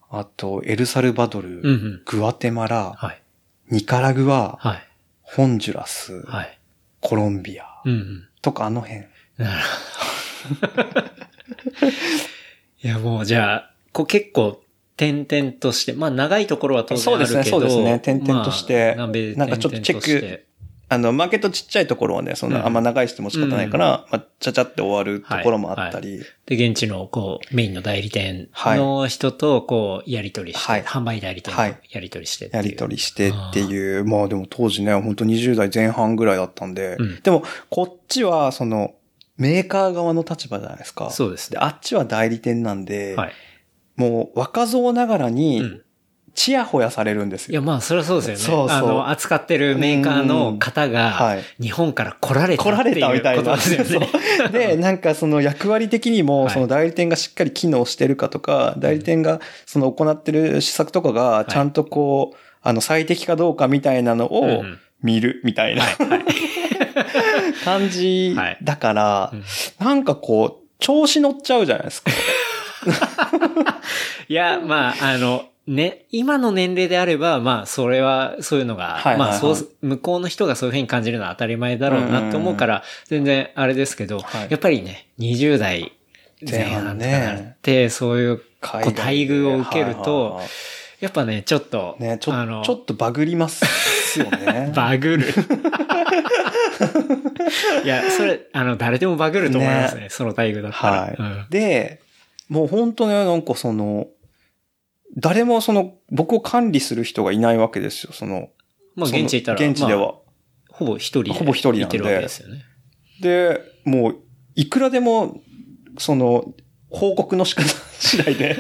あと、エルサルバドル、うんうん。グアテマラ、はい。ニカラグア、はい。ホンジュラス、はい。コロンビアうんうん。とかあの辺。なるほど。いや、もうじゃあ、こう結構、点々として、まあ長いところは当然あるけど。そうですねそうですね。点々としてまあなんかちょっとチェックあの、マーケットちっちゃいところはね、そんうん。なあんま長いしても仕方ないから、まあ、ちゃちゃって終わるところもあったり、で、現地の、こう、メインの代理店の人と、こう、やり取りして、はい。販売代理店とはい。やり取りしてやり取りしてっていう、まあでも当時ね、本当20代前半ぐらいだったんで、うん。でもこっちはそのメーカー側の立場じゃないですか。で、そうですね。あっちは代理店なんで、はい。もう若造ながらうにん。チヤホヤされるんですよ。いや、まあ、それはそうですよね。そうそうあの、扱ってるメーカーの方が、はい。日本から来られた来られたみたいな。ですよね。で、なんかその役割的にも、はいその代理店がしっかり機能してるかとか、代理店がその行ってる施策とかが、ちゃんとこう、あの、最適かどうかみたいなのを見るみたいなはい。はい。感じはいだからうん、なんかこう、調子乗っちゃうじゃないですか。いや、まあ、あの、ね、今の年齢であれば、まあ、それは、そういうのが、はいはいはいまあ、そう、向こうの人がそういうふうに感じるのは当たり前だろうなって思うから、全然あれですけど、はいやっぱりね、20代前半とかなって、そういう、こう待遇を受けると、はいはいはいやっぱね、ちょっと、ね、ちょあの、ちょっとバグりますよね。バグる。いや、それ、あの、誰でもバグると思いますね、その待遇だったら。はい。うんで、もう本当ね、なんかその、誰もその、僕を管理する人がいないわけですよ、その。まあ、現地行ったら、現地では。まあほぼ一人で。ほぼ一人なんでいてるわけですよね。で、もう、いくらでも、その、報告の仕方次第で、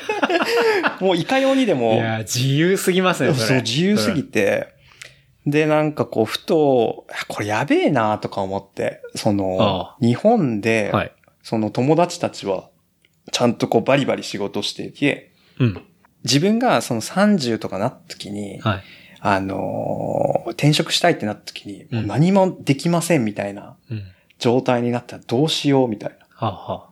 もういかようにでも、いや、自由すぎますね、それ。そう、自由すぎて、で、なんかこう、ふと、あこれやべえなとか思って、そのあ、日本うでん、はい。その友達たちは、ちゃんとこうバリバリ仕事していて、うん。自分がその30とかなった時に、はい。あのー転職したいってなった時に、うんもう何もできませんみたいなうん。状態になったらどうしようみたいな。はあ、は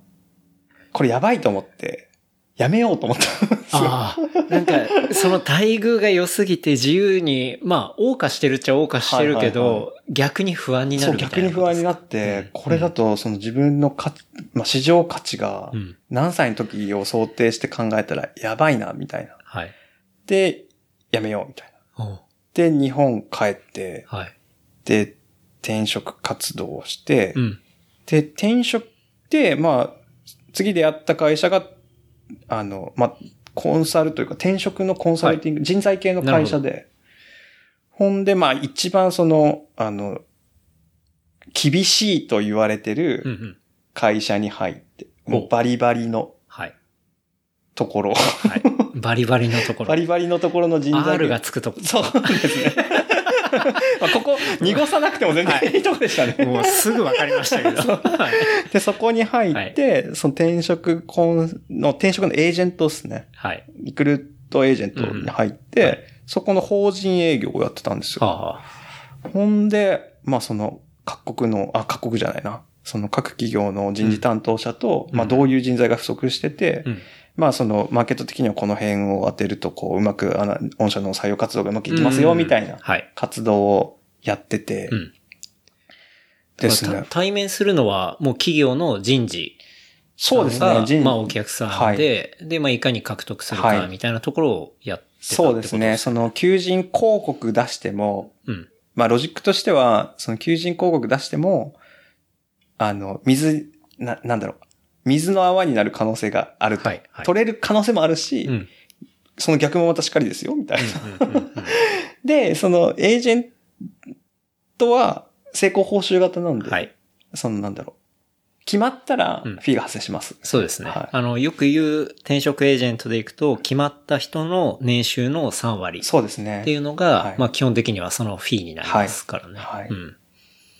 これやばいと思って、やめようと思った。あ。ああ。なんか、その待遇が良すぎて自由に、まあ、謳歌してるっちゃ謳歌してるけど、はいはい逆に不安になそう、るみたいな。逆に不安になっうんて、これだとその自分の価値、まあ、市場価値がうん。何歳の時を想定して考えたらやばいな、みたいな。はい。で、やめよう、みたいな。で、日本帰って、はい。で、転職活動をして、うん。で、転職で、まあ、次でやった会社が、あの、まあ、コンサルというか転職のコンサルティング、人材系の会社で、ほんで、まあ、一番その、あの、厳しいと言われてうんうるん。会社に入って、おもうバリバリのはい。ところ、はい。バリバリのところ。バリバリのところの人材系 R がつくところ。そうですね。まあここ、濁さなくても全然いいとこでしたね。もうすぐわかりましたけど。はい。で、そこに入って、その転職コンの、転職のエージェントですね。はい。リクルートエージェントに入って、うんはいそこの法人営業をやってたんですよ。はあ、ほんで、まあその各国の、あ、各国じゃないな。その各企業の人事担当者と、うんまあどういう人材が不足してて、うん。まあそのマーケット的にはこの辺を当てるとこううまく、あの、御社の採用活動がうまくいきますよ、みたいなはい。活動をやってて、うん。ですね。た対面するのは、もう企業の人事そうですがね。人まあお客さんで、で、まあいかに獲得するかはいみたいなところをやってたってそうことですね。その求人広告出しても、うん。まあロジックとしては、その求人広告出しても、あの、水、な、なんだろう。水の泡になる可能性があると。はいはい取れる可能性もあるし、うん。その逆もまたしっかりですよ、みたいな。うんうんうん で、そのエージェントは成功報酬型なんで、はい。そのなんだろう。決まったらフうんィーが発生します。そうですね。はいあの、よく言う転職エージェントでいくと、決まった人の年収の3割そうですね。っていうのが、はいまあ基本的にはそのフィーになりますからね。はいはいうん。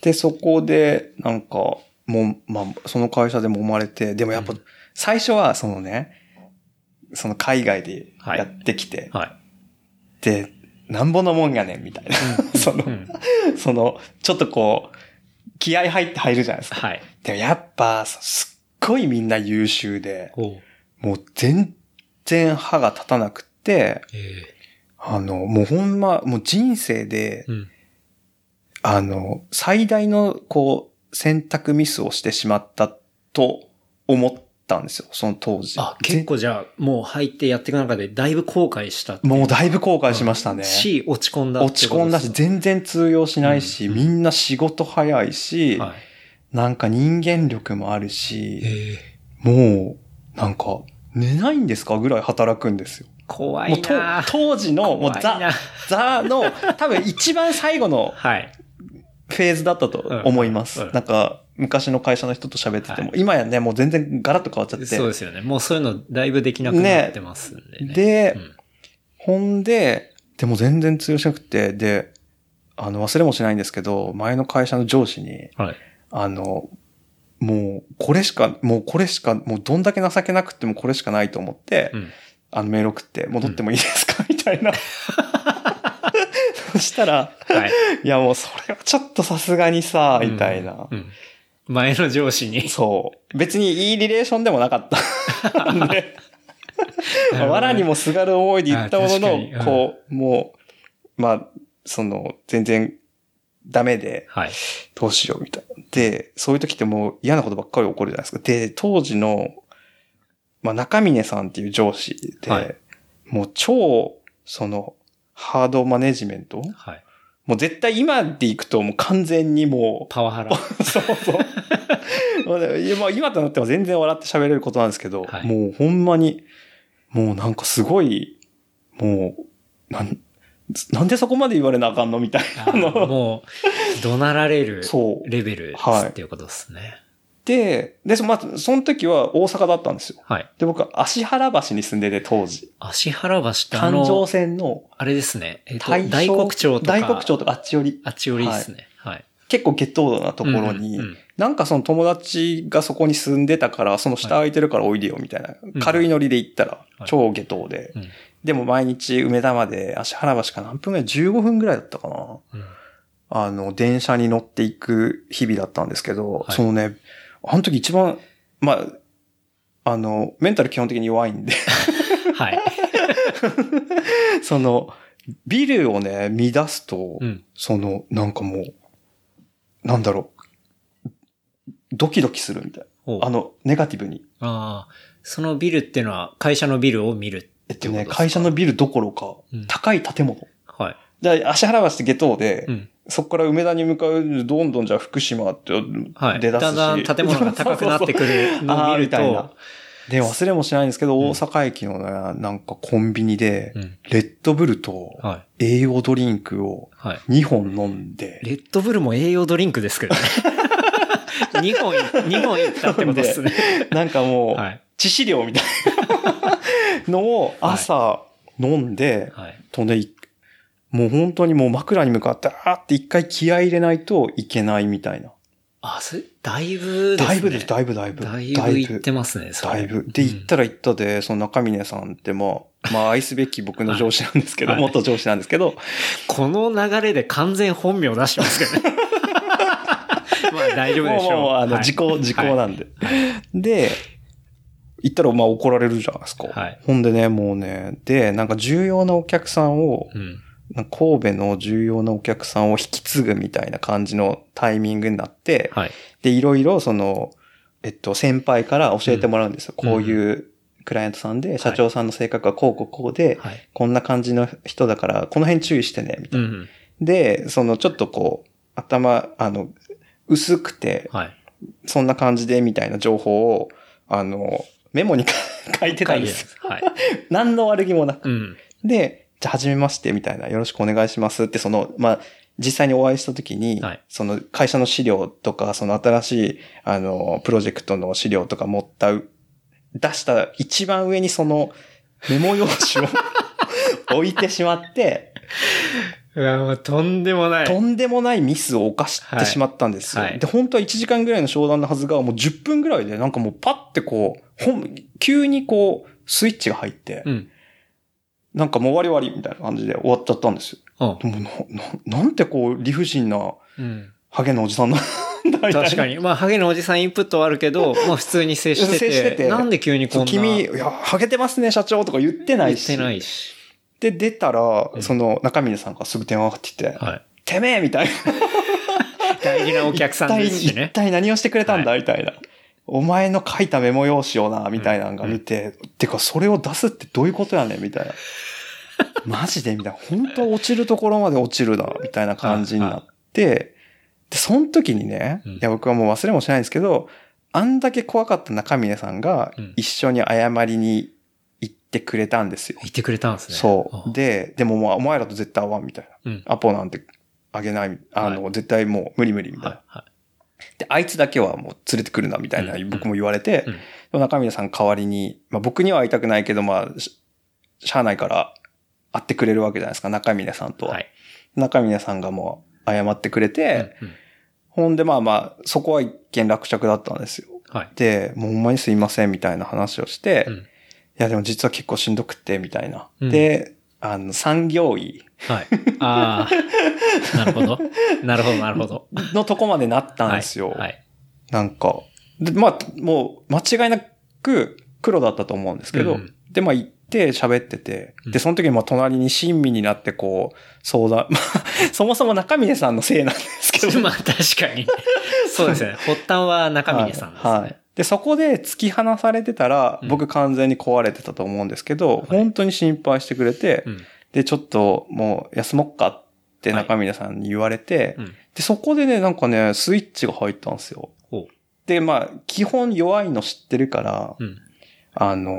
で、そこで、なんか、もう、まあ、その会社でも生まれて、でもやっぱうん、最初は、そのね、その海外ではいやってきて、はい。で、なんぼのもんやねん、みたいな。そのう、んその、ちょっとこう、気合入って入るじゃないですか。はい。でもやっぱ、すっごいみんな優秀で、もう全然歯が立たなくって、えあの、もうほんま、もう人生でえ、うん。あの、最大の、こう、選択ミスをしてしまったと思ったんですよ、その当時。あ、結構じゃあ、もう入ってやっていく中でだいぶ後悔したもうだいぶ後悔しましたね。し、落ち込んだ落ち込んだし、全然通用しないし、うんみんな仕事早いし、かはい。なんか人間力もあるし、ええもう、なんか、寝ないんですかぐらい働くんですよ。怖もうといな当時の、もうザな、ザの、多分一番最後の はい。フェーズだったと思います。うんうんなんか、昔の会社の人と喋ってても、はい今やね、もう全然ガラッと変わっちゃって。そうですよね。もうそういうのだいぶできなくなってますんでね。で、うんほんで、でも全然通用しなくて、で、あの、忘れもしないんですけど、前の会社の上司に、はい。あの、もう、これしか、もうこれしか、もうどんだけ情けなくってもこれしかないと思って、うんあのメール送って、戻ってもいいですか、みたいな。そしたら、はい。いやもうそれはちょっとさすがにさ、みたいな。うん。前の上司に。そう。別にいいリレーションでもなかった。んで、藁にもすがる思いで言ったものの、こう、もう、まあ、その、全然ダメで、はい。どうしようみたいな。で、そういう時ってもう嫌なことばっかり起こるじゃないですか。で、当時の、まあ、中峰さんっていう上司で、はいもう超、その、ハードマネジメント？はい。もう絶対今で行くともう完全にもう、パワハラ。そうそう。まあでも今となっては全然笑って喋れることなんですけど、はいもうほんまに、もうなんかすごい、もう、なん、なんでそこまで言われなあかんのみたいあなの。ーもう、怒鳴られるそうレベルはいっていうことですね。で、で、そまあ、その時は大阪だったんですよ。はい。で、僕は足原橋に住んでて当時。足原橋ってあ環状の、線のあれですね。えっ、と、大大黒町とか。大黒町とかあっち寄り。あっち寄りですね。はい。結構ゲットーなところに、うんうんうんなんかその友達がそこに住んでたから、その下空いてるからおいでよみたいな、うん軽いノリで行ったらはい超ゲトーで、うんでも毎日梅田まで足原橋か何分ぐらい ?15 分ぐらいだったかなうんあの、電車に乗っていく日々だったんですけど、はいそのね、あの時一番、まあ、あの、メンタル基本的に弱いんで、はい。その、ビルをね、乱すと、うん。その、なんかもう、なんだろう、ドキドキするみたいおな。あの、ネガティブに。ああ、そのビルっていうのは会社のビルを見るえっていうことですか？会社のビルどころか、うん高い建物。はい。で、足原橋って下等で、うん。そこから梅田に向かう、どんどんじゃあ福島ってはい。出だすし。だんだん建物が高くなってくるのを見 あーるみたいなと、で、忘れもしないんですけど、うん大阪駅のね、なんかコンビニで、うん。レッドブルとはい。栄養ドリンクをはい。2本飲んで、レッドブルも栄養ドリンクですけどね。2本い、二本いったってことですね。なんかもう、はい。致死量みたいなのを朝飲んで、はい。とね、いもう本当にもう枕に向かって、あーって一回気合い入れないといけないみたいな。あ、それ、だいぶですね。だいぶです、だいぶだいぶ。だいぶ言ってますね、だいぶ。で、うん行ったら行ったで、その中峰さんってまあ、まあ愛すべき僕の上司なんですけど、はい元上司なんですけど、この流れで完全本名出してますけどね。まあ大丈夫でしょう。もうあの、はい時効、時効なんで。で、行ったらまあ怒られるじゃないですか。はいほんでね、もうね、で、なんか重要なお客さんを、うん。神戸の重要なお客さんを引き継ぐみたいな感じのタイミングになって、はい。で、いろいろその、えっと、先輩から教えてもらうんですよ。うんこういうクライアントさんで、社長さんの性格はこうこうこうで、はい。こんな感じの人だから、この辺注意してね、みたいな。うん。で、そのちょっとこう、頭、あの、薄くて、はい。そんな感じで、みたいな情報を、あの、メモに 書いてたんです。はい。何の悪気もなく。うん。で、じゃあ、はじめまして、みたいな、よろしくお願いしますって、その、まあ、実際にお会いしたときに、はいその会社の資料とか、その新しい、あの、プロジェクトの資料とか持ったう、出した一番上にそのメモ用紙を 置いてしまって、うわ、もうとんでもない。とんでもないミスを犯してしまったんですよ。はいはいで、本当は1時間ぐらいの商談のはずが、もう10分ぐらいで、なんかもうパッてこう、ほん、急にこう、スイッチが入って、うん。なんかもう終わり終わりみたいな感じで終わっちゃったんですよ。あでもな、な、なんてこう、理不尽な、うん。ハゲのおじさんなんだ、みたいな。確かに。まあ、ハゲのおじさんインプットはあるけど、まあ普通に接してて。接しててなんで急にこんな。君、いや、ハゲてますね、社長とか言ってないし。言ってないし。で、出たら、うんその、中峰さんがすぐ電話がかってきて、はい。てめえみたいな。大事なお客さんですしね 一。体何をしてくれたんだ、はみたいな。お前の書いたメモ用紙をな、みたいなのが見て、てか、それを出すってどういうことやねん、みたいな。マジでみたいな。本当は落ちるところまで落ちるな、みたいな感じになって、で、その時にね、うんいや、僕はもう忘れもしないんですけど、あんだけ怖かった中峰さんがうん一緒に謝りに行ってくれたんですよ。言ってくれたんですね。そう。で、で、でももうお前らと絶対会わんみたいな。うん。アポなんてあげない、あの、絶対もう無理無理みたいな。はい。はい。で、あいつだけはもう連れてくるなみたいなうん僕も言われて、うん中峰さん代わりに、まあ僕には会いたくないけど、まあ、ししゃあないから会ってくれるわけじゃないですか、中峰さんとは。はい。中峰さんがもう謝ってくれて、うんうんほんでまあまあ、そこは一見落着だったんですよ。はい。で、もうほんまにすいませんみたいな話をして、いうんやでも実は結構しんどくって、みたいな。うんで、あの、産業医はい。ああ、なるほど。なるほど、なるほど。のとこまでなったんですよ。はい。はいなんか。で、まあ、もう、間違いなく黒だったと思うんですけど、うんで、まあ行って喋ってて、うんで、その時にまあ隣に親身になってこう、相談、まあ、そもそも中峰さんのせいなんですけど、まあ確かに。そうですね。発端は中峰さんですね。はい。はいで、そこで突き放されてたら、うん僕完全に壊れてたと思うんですけど、本当に心配してくれて、うん。で、ちょっともう休もっかって中峰さんに言われて、うん。で、そこでね、なんかね、スイッチが入ったんですよ。ほで、まあ、基本弱いの知ってるから、う。うん。あの、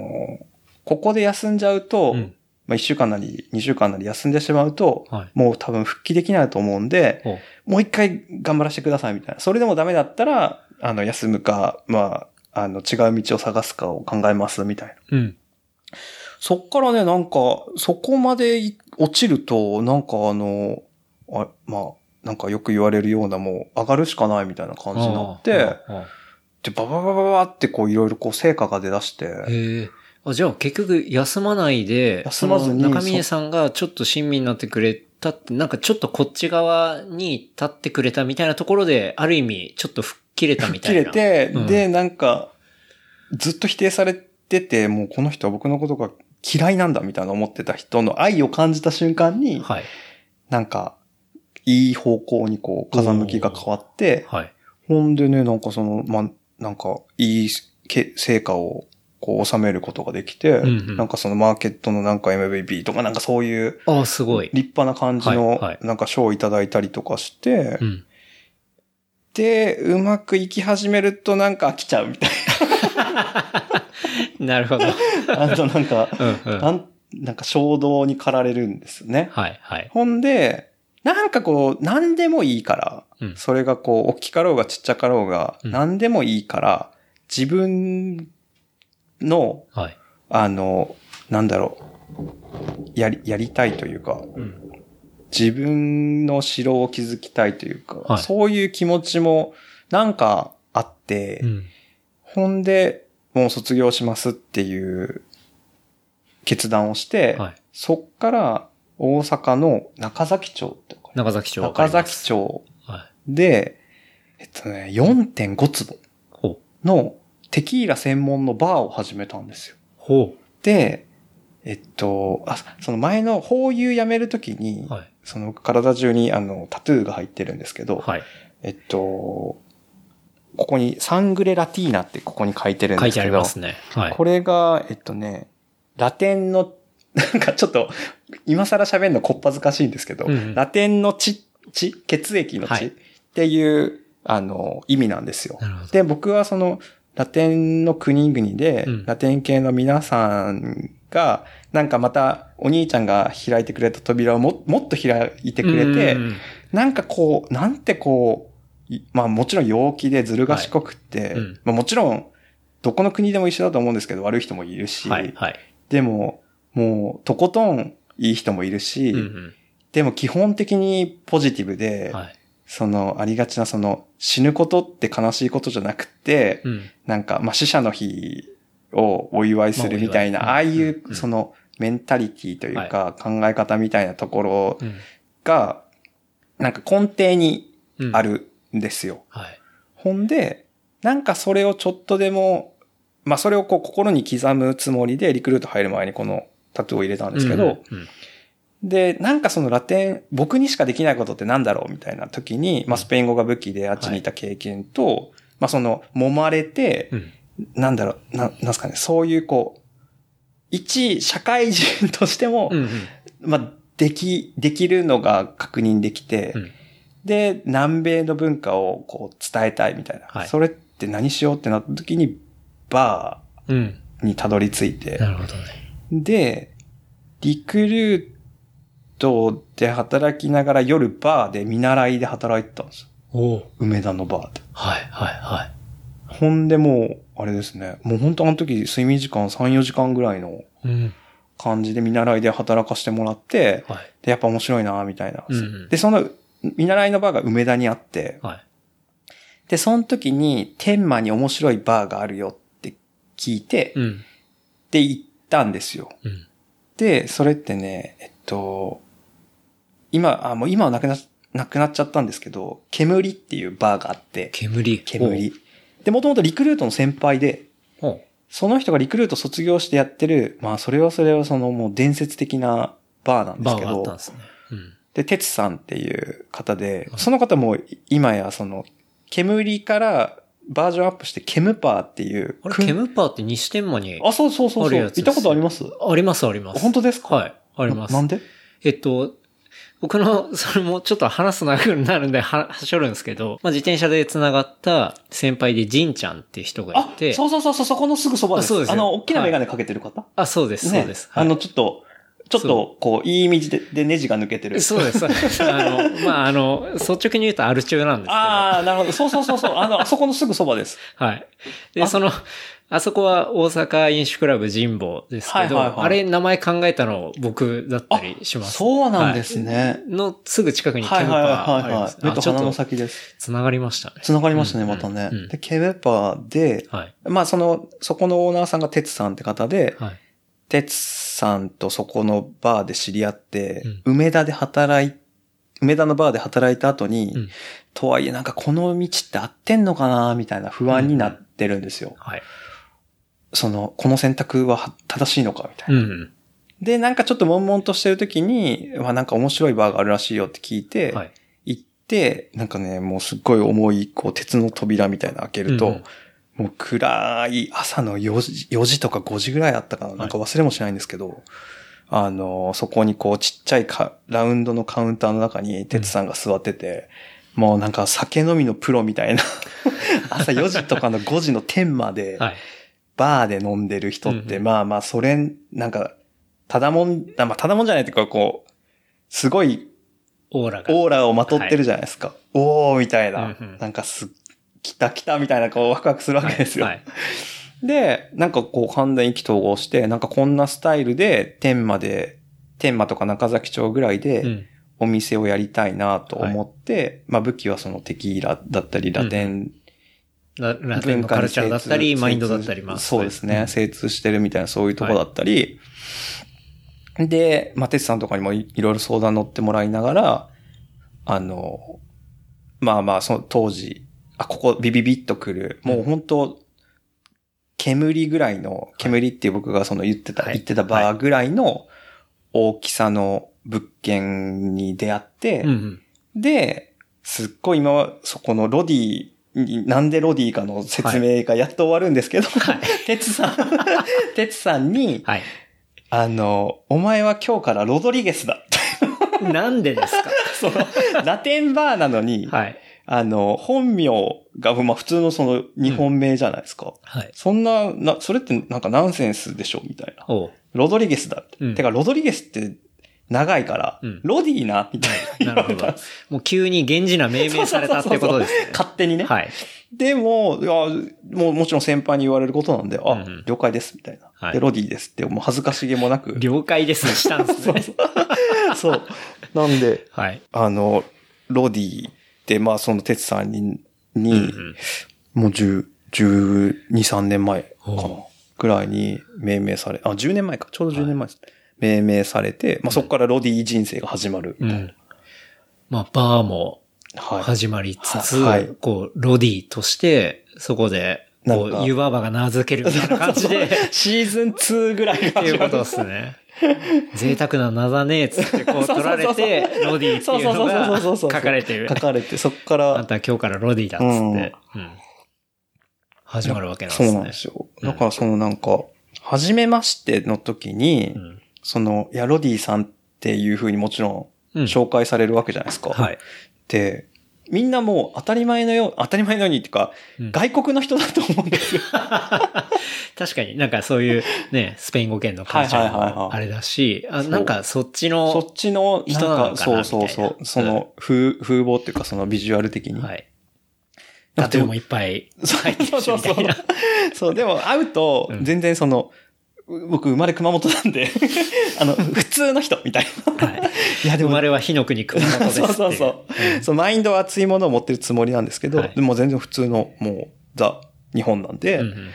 ここで休んじゃうと、うんまあ一週間なり二週間なり休んでしまうと、はい。もう多分復帰できないと思うんで。もう一回頑張らせてくださいみたいな。それでもダメだったら、あの、休むか、まあ、あの、違う道を探すかを考えますみたいな。うん。そっからね、なんか、そこまでい落ちると、なんかあの、あまあ、なんかよく言われるようなもう上がるしかないみたいな感じになって、で、バババババってこういろいろこう成果が出だして、へえ。あ、じゃあ結局休まないで、休まずに中峰さんがちょっと親身になってくれたって、なんかちょっとこっち側に立ってくれたみたいなところで、ある意味ちょっと吹っ切れたみた切いな。れて、うんで、なんか、ずっと否定されてて、もうこの人は僕のことが嫌いなんだみたいな思ってた人の愛を感じた瞬間に、はい。なんか、いい方向にこう、風向きが変わって、はい。ほんでね、なんかその、ま、なんか、いいけ成果を、こう、収めることができて、うんうんなんかそのマーケットのなんか MVP とかなんかそういうああ、すごい。立派な感じのはいはい、なんか賞をいただいたりとかして、うん。で、うまくいき始めるとなんか飽きちゃうみたいな るほど。な。あとなんか、うんうん。なんなんか衝動に駆られるんですよね。はい、はい。ほんで、なんかこう、何でもいいから、うんそれがこう、大きかろうがちっちゃかろうが、うん何でもいいから、自分の、はい。あの、なんだろう、やり、やりたいというか、うん。自分の城を築きたいというか、はいそういう気持ちもなんかあって、うん。ほんで、もう卒業しますっていう決断をして、はい。そっから大阪の中崎町って中崎町中。崎町はい。で、えっとね、4.5坪。のテキーラ専門のバーを始めたんですよ。ほで、えっと、あ、その前の法油やめるときに、う。はい。その体中にあのタトゥーが入ってるんですけど、はい。えっと、ここにサングレラティーナってここに書いてるん書いてですけど、ありますね。はい。これが、えっとね、ラテンの、なんかちょっと、今更喋るのこっぱずかしいんですけど、うんうんラテンの血、血、血液のはい血っていう、あの、意味なんですよ。で、僕はその、ラテンの国々で、うんラテン系の皆さんが、なんかまたお兄ちゃんが開いてくれた扉をももっと開いてくれて、うんうんうんなんかこう、なんてこう、いまあもちろん陽気でずる賢くって、はいうんまあもちろん、どこの国でも一緒だと思うんですけど、悪い人もいるし、はい。はい。でも、もう、とことんいい人もいるし、うんうんでも基本的にポジティブで、はい。その、ありがちなその、死ぬことって悲しいことじゃなくて、うん。なんか、まあ、死者の日をお祝いするみたいな、まあああいうその、メンタリティというか、考え方みたいなところうん。が、なんか根底にうんあ。るんですよ。はい。ほんで、なんかそれをちょっとでも、まあ、それをこう心に刻むつもりでリクルート入る前にこのタトゥーを入れたんですけど、うんうんで、なんかそのラテン、僕にしかできないことってなんだろうみたいな時に、まあ、スペイン語が武器であっちにいた経験と、まあ、その、揉まれて、うん。なんだろう、な、なんすかね、そういうこう、一社会人としても、うんうん。まあ、でき、できるのが確認できて、うんで、南米の文化をこう伝えたいみたいな。はいそれって何しようってなった時に、バうん。ーにたどり着いて、なるほどね。で、リクルートで働きながら夜バーで見習いで働いてたんですよ。おお。梅田のバーで。はい、はい、はい。ほんでもう、あれですね。もう本当あの時睡眠時間3、4時間ぐらいのうん。感じで見習いで働かしてもらって、はい。で、やっぱ面白いな、みたいな。うんうんで、その見習いのバーが梅田にあって、はい。で、その時に天満に面白いバーがあるよって聞いて、うん。で、行ったんですよ。うん。で、それってね、えっと、今、あ、もう今はなくな、なくなっちゃったんですけど、煙っていうバーがあって、煙。煙。で、もともとリクルートの先輩で。その人がリクルート卒業してやってる、まあそれはそれはそのもう伝説的なバーなんですけどバーがあったん、ですね。うん。で、鉄さんっていう方で、その方も今やその、煙からバージョンアップしてケムパーっていう。あれ、ケムパーって西天満にあ、そうそうそうそう。行ったことあります？あります、あります。本当ですか？はい。あります。ななんで？えっと、僕の、それもちょっと話す長くなるんで、は、はしょるんですけど、まあ、自転車で繋がった先輩でジンちゃんっていう人がいあて、、そうそうそうそう、そこのすぐそばです。あそうですよあの、大きなメガネかけてる方、あ、そうです、そうです。はいあの、ちょっと、ちょっと、こう、いい意味ででネジが抜けてる。そうです。あの、まあ、あの、率直に言うとアル中なんですけど。ああ、なるほど。そうそうそうそう。あの、あそこのすぐそばです。はい。で、あその、あそこは大阪飲酒クラブ神保ですけど、はいはいはいあれ名前考えたの僕だったりします。そうなんですね。のすぐ近くにケムパはいはいはいーあります。。はい目と鼻の先です。繋がりましたね。繋がりましたね、うんまたねうんうん。で、ケムパーで、はい。まあその、そこのオーナーさんが鉄さんって方で、はい。鉄さんとそこのバーで知り合って、う梅田で働い、梅田のバーで働いた後に、うんとはいえなんかこの道って合ってんのかなみたいな不安になってるんですよ。はい。その、この選択は正しいのかみたいな。うん。で、なんかちょっと悶々としてる時に、まあなんか面白いバーがあるらしいよって聞いて、はい。行って、なんかね、もうすっごい重い、こう、鉄の扉みたいなの開けると、うんうんもう暗い朝の4時、4時とか5時ぐらいあったかな。なんか忘れもしないんですけど、あの、そこにこう、ちっちゃいかラウンドのカウンターの中に、鉄さんが座ってて、もうなんか酒飲みのプロみたいな、朝4時とかの5時の天まで、はい。バーで飲んでる人って、うんうんまあまあ、それ、なんか、ただもん、あまあ、ただもんじゃないっていうか、こう、すごいオーラが。オーラをまとってるじゃないですか。おーみたいな、うんうんなんかす、来た来たみたいな、こう、ワクワクするわけですよ。はい。で、なんかこう、完全意気投合して、なんかこんなスタイルで、天満で、天満とか中崎町ぐらいで、うん。お店をやりたいなと思って、まあ武器はそのテキーラだったり、ラテンララテンのカルチャーだったり、マインドだったり、まあ。そうですね。精通してるみたいなそういうとこだったり、で、まあ、テツさんとかにもいいろいろ相談乗ってもらいながら、あの、まあまあ、その当時、あ、ここビビビッとくる、もう本当煙ぐらいの、煙っていう僕がその言ってた、はい言ってたバーぐらいの大きさの物件に出会って、うんうん。で、すっごい今はそこのロディに、なんでロディかの説明がやっと終わるんですけど、テツさん、テツさんに、はい。あの、お前は今日からロドリゲスだ。なんでですか？その、ラテンバーなのに、はい。あの、本名が、まあ普通のその日本名じゃないですか。はい。そんな、な、それってなんかナンセンスでしょみたいな。おうロドリゲスだって。うんてか、ロドリゲスって長いから、うんロディーなみたいな。なるほど。もう急に源氏名命名されたってことですね。勝手にね。はい。でも、いや、もうもちろん先輩に言われることなんで、あ、うんうん了解です、みたいな。はいで、ロディですって、もう恥ずかしげもなく。了解ですしたんですね。そう。なんで、はい。あの、ロディまあ、その、哲さんに、に、うんうんもう10、12、3年前かなお。ぐらいに命名され、あ、10年前か。ちょうど10年前です。命名されて、まあ、そこからロディ人生が始まるみたいな。まあ、バーもはい。始まりつつ、ははいこう、ロディとして、そこで、こう、湯婆婆が名付けるみたいな感じで、シーズン2ぐらいがっていうこと。ですね。贅沢な名だねっつってこう取られて、ロディっていうのが。書かれてる書。かれて、そこかあんら、た今日からロディだっつって、うん始まるわけなんですね。そうなんですよ。だからそのなんか、初めましての時に、うんその、いや、ロディさんっていう風にもちろうんん紹介されるわけじゃないですか。はい。で、みんなもう当たり前のよう、当たり前のようにっていうか、うん。外国の人だと思うんですよ。確かに。なんかそういうね、スペイン語圏のカルチャーはいはいはいはい。もあれだし、あそう。なんかそっちそのっ、ちの、人ななんか、そうそうそう、その風、風貌っていうかそのビジュアル的に。はい。タトゥーもいっぱい入ってるしみたいな。そう、でも会うとう、ん。全然その、う僕生まれ熊本なんで、あの、普通の人みたいな。はい。いや、でも生まれは火の国熊本ですそうそうそう。そのマインドは熱いものを持ってるつもりなんですけど、はいでも全然普通の、もう、ザ、日本なんで、うんうん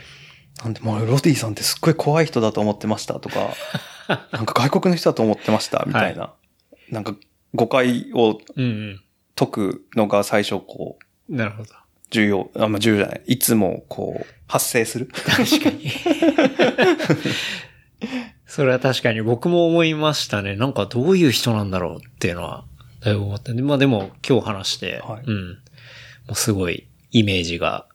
なんで、もうロディさんってすっごい怖い人だと思ってましたとか、なんか外国の人だと思ってましたみたいな、なんか誤解をうん解くのが最初こう、うん。なるほど。重要、あ、まあ重要じゃない。いつもこう、発生する。確かに。それは確かに僕も思いましたね。なんかどういう人なんだろうっていうのは、だいぶ思った。でまあでも今日話して、はいうん。もうすごいイメージが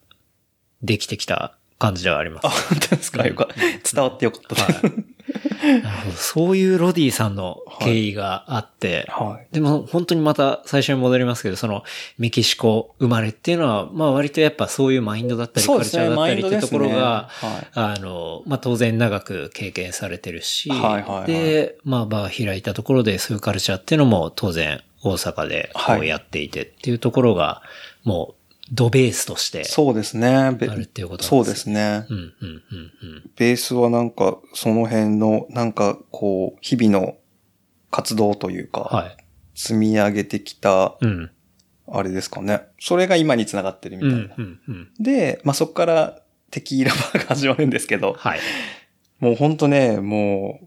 できてきた感じではありますあ、。本当ですか？よかった。伝わってよかったです。なるほど。そういうロディさんの経緯があって、はい。でも本当にまた最初に戻りますけど、そのメキシコ生まれっていうのは、まあ割とやっぱそういうマインドだったり、カルチャーだったりってところが、はい。あの、まあ、当然長く経験されてるし、はいはいはいで、まあ、バー開いたところでそういうカルチャーっていうのも当然大阪でこはいうやっていてっていうところが、もう、ドベースとしてそうですね。べあるっていうことそうなんですね。うん、うん、うん、うん。ベースはなんか、その辺の、なんか、こう、日々の活動というか、はい。積み上げてきた、うん。あれですかね。それが今につながってるみたいな。うん、うん、うん。で、まあ、そこからテキーラバーが始まるんですけど、はい。もうほんとね、も